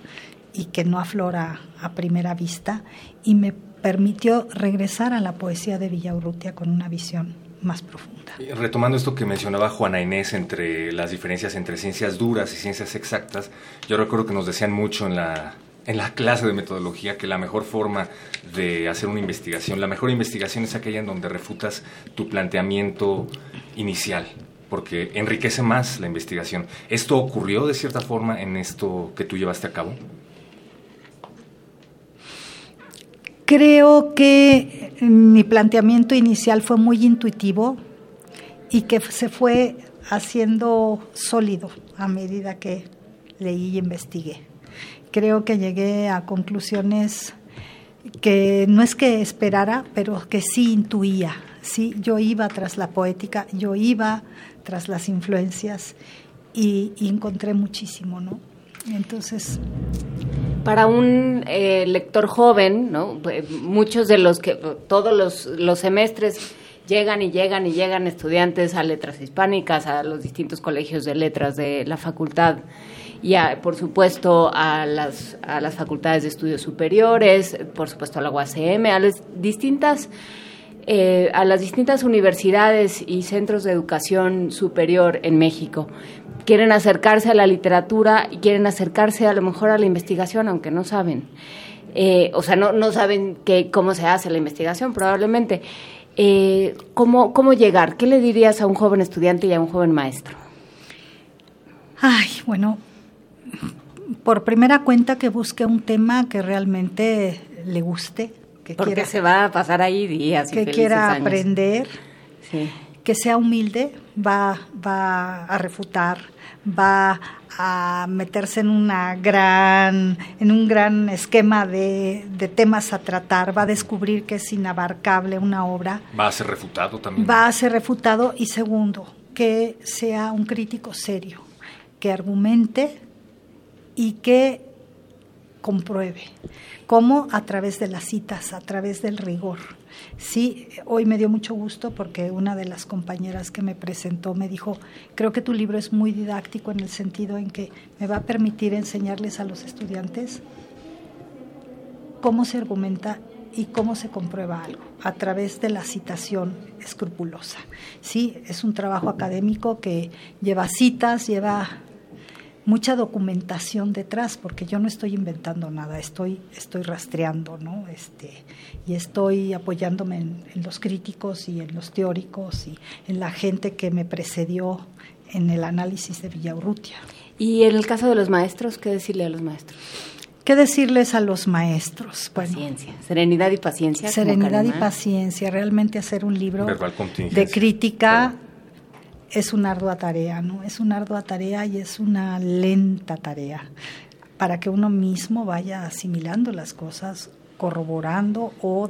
y que no aflora a primera vista, y me permitió regresar a la poesía de Villaurrutia con una visión más profunda. Retomando esto que mencionaba Juana Inés entre las diferencias entre ciencias duras y ciencias exactas, yo recuerdo que nos decían mucho en la, en la clase de metodología que la mejor forma de hacer una investigación, la mejor investigación es aquella en donde refutas tu planteamiento inicial, porque enriquece más la investigación. ¿Esto ocurrió de cierta forma en esto que tú llevaste a cabo? Creo que mi planteamiento inicial fue muy intuitivo y que se fue haciendo sólido a medida que leí y investigué. Creo que llegué a conclusiones que no es que esperara, pero que sí intuía. Sí, yo iba tras la poética, yo iba tras las influencias y, y encontré muchísimo, ¿no? Entonces, Para un eh, lector joven, ¿no? Pues, muchos de los que, todos los, los semestres llegan y llegan y llegan estudiantes a letras hispánicas, a los distintos colegios de letras de la facultad y a, por supuesto a las, a las facultades de estudios superiores, por supuesto a la UACM, a las distintas eh, a las distintas universidades y centros de educación superior en México. Quieren acercarse a la literatura y quieren acercarse a lo mejor a la investigación, aunque no saben. Eh, o sea, no, no saben que, cómo se hace la investigación, probablemente. Eh, ¿cómo, ¿Cómo llegar? ¿Qué le dirías a un joven estudiante y a un joven maestro? Ay, bueno, por primera cuenta que busque un tema que realmente le guste, que Porque quiera, se va a pasar ahí días y que quiera años. aprender, Sí. Que sea humilde, va, va a refutar, va a meterse en una gran, en un gran esquema de, de temas a tratar, va a descubrir que es inabarcable una obra, ¿Va a ser refutado también? va a ser refutado y segundo, que sea un crítico serio, que argumente y que compruebe. ¿Cómo? A través de las citas, a través del rigor. Sí, hoy me dio mucho gusto porque una de las compañeras que me presentó me dijo, creo que tu libro es muy didáctico en el sentido en que me va a permitir enseñarles a los estudiantes cómo se argumenta ¿Y cómo se comprueba algo? A través de la citación escrupulosa. Sí, es un trabajo académico que lleva citas, lleva mucha documentación detrás, porque yo no estoy inventando nada, estoy, estoy rastreando, ¿no? Este, y estoy apoyándome en, en los críticos y en los teóricos y en la gente que me precedió en el análisis de Villaurrutia. Y en el caso de los maestros, ¿qué decirle a los maestros? ¿Qué decirles a los maestros? Bueno, Paciencia, serenidad y paciencia. serenidad y paciencia, realmente hacer un libro de crítica es una ardua tarea, ¿no? Es una ardua tarea y es una lenta tarea para que uno mismo vaya asimilando las cosas, corroborando o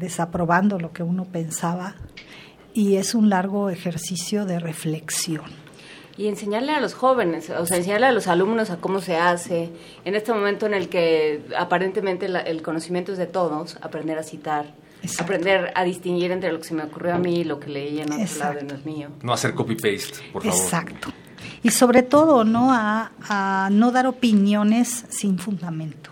desaprobando lo que uno pensaba y es un largo ejercicio de reflexión. Y enseñarle a los jóvenes, o sea, enseñarle a los alumnos a cómo se hace. En este momento en el que aparentemente el conocimiento es de todos, aprender a citar, aprender a distinguir entre lo que se me ocurrió a mí y lo que leí en otro lado y no es mío. No hacer copy-paste, por favor. Exacto. Y sobre todo, ¿no? A, a no dar opiniones sin fundamento.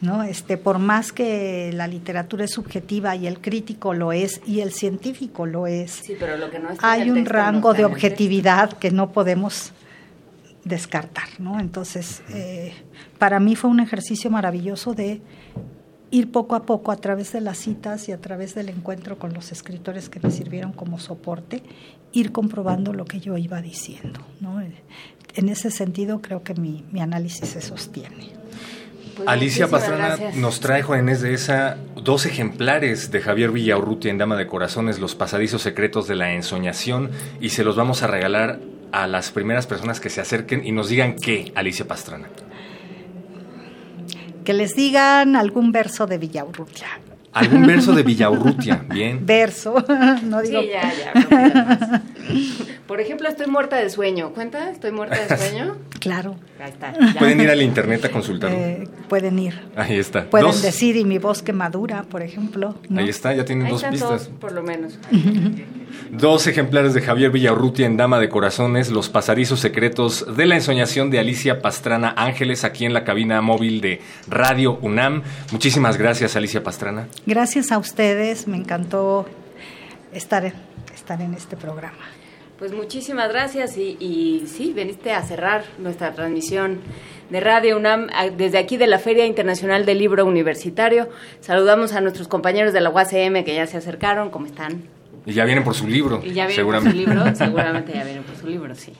¿no? Este, por más que la literatura es subjetiva y el crítico lo es y el científico lo es, Sí, pero lo que no está hay un no rango de objetividad que no podemos descartar, ¿no? Entonces, eh, para mí fue un ejercicio maravilloso de ir poco a poco a través de las citas y a través del encuentro con los escritores que me sirvieron como soporte, ir comprobando lo que yo iba diciendo, ¿no? En ese sentido creo que mi, mi análisis se sostiene. Pues Alicia Pastrana gracias. nos trae, Juan Inés de esa, dos ejemplares de Javier Villaurrutia en Dama de Corazones, Los pasadizos secretos de la ensoñación, y se los vamos a regalar a las primeras personas que se acerquen y nos digan qué, Alicia Pastrana. Que les digan algún verso de Villaurrutia. Algún verso de Villaurrutia, bien. Verso, no digo. Sí, ya, ya. Por ejemplo, estoy muerta de sueño. ¿Cuenta? ¿Estoy muerta de sueño? Claro. Ahí está. ya. Pueden ir al internet a consultarlo. Eh, pueden ir. Ahí está. Pueden Dos. decir, y mi voz que madura, por ejemplo. ¿no? Ahí está, ya tienen Ahí dos están pistas. todos, por lo menos. Dos ejemplares de Javier Villaurrutia en Dama de Corazones, Los pasarizos secretos de la ensoñación de Alicia Pastrana Ángeles, aquí en la cabina móvil de Radio UNAM. Muchísimas gracias, Alicia Pastrana. Gracias a ustedes, me encantó estar, estar en este programa. Pues muchísimas gracias y, y sí, veniste a cerrar nuestra transmisión de Radio UNAM a- desde aquí de la Feria Internacional del Libro Universitario. Saludamos a nuestros compañeros de la UACM que ya se acercaron, ¿cómo están? Y ya vienen por su libro. Y ya vienen seguramente. por su libro, seguramente ya vienen por su libro, sí.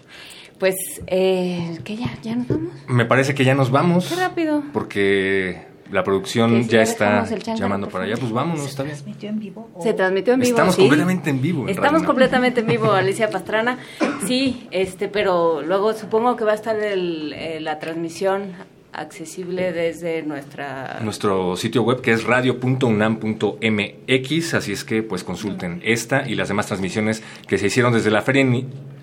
Pues, eh, ¿qué ya? ¿Ya nos vamos? Me parece que ya nos vamos. Qué rápido. Porque la producción ya está llamando por para allá. Pues vámonos, está bien. ¿Transmitió en vivo? o- Se transmitió en vivo. Estamos sí. completamente en vivo. en Estamos Radio completamente en vivo, Alicia Pastrana. Sí, este, pero luego supongo que va a estar el- eh, la transmisión accesible desde nuestra... Nuestro sitio web que es radio.unam.mx, así es que pues consulten esta y las demás transmisiones que se hicieron desde la Feria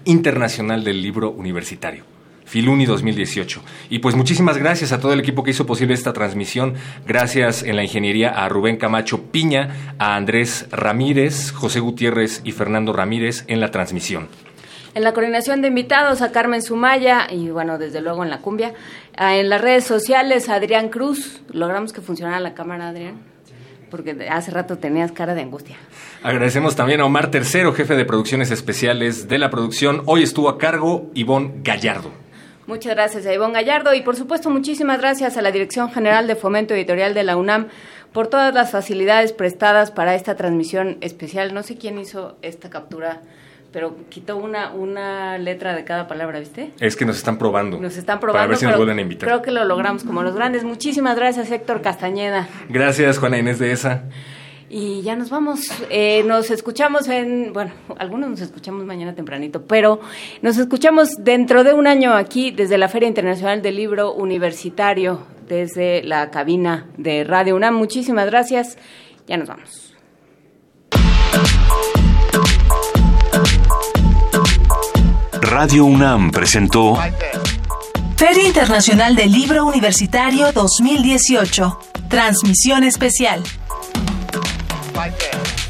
Internacional del Libro Universitario. Filuni 2018. Y pues muchísimas gracias a todo el equipo que hizo posible esta transmisión. Gracias en la ingeniería a Rubén Camacho Piña, a Andrés Ramírez, José Gutiérrez y Fernando Ramírez en la transmisión. En la coordinación de invitados a Carmen Sumaya y bueno, desde luego en la cumbia. Ah, En las redes sociales a Adrián Cruz. Logramos que funcionara la cámara, Adrián. Porque hace rato tenías cara de angustia. Agradecemos también a Omar Tercero, jefe de producciones especiales de la producción. Hoy estuvo a cargo Ivonne Gallardo. Muchas gracias a Ivonne Gallardo y por supuesto muchísimas gracias a la Dirección General de Fomento Editorial de la UNAM por todas las facilidades prestadas para esta transmisión especial. No sé quién hizo esta captura, pero quitó una, una letra de cada palabra, ¿viste? Es que nos están probando. Nos están probando. Para ver si nos vuelven a invitar. Creo que lo logramos como los grandes. Muchísimas gracias, Héctor Castañeda. Gracias, Juana Inés de esa. Y ya nos vamos. Eh, nos escuchamos en, bueno, algunos nos escuchamos mañana tempranito, pero nos escuchamos dentro de un año aquí desde la Feria Internacional del Libro Universitario, desde la cabina de Radio UNAM. Muchísimas gracias. Ya nos vamos. Radio UNAM presentó Feria Internacional del Libro Universitario 2018. Transmisión especial. like that.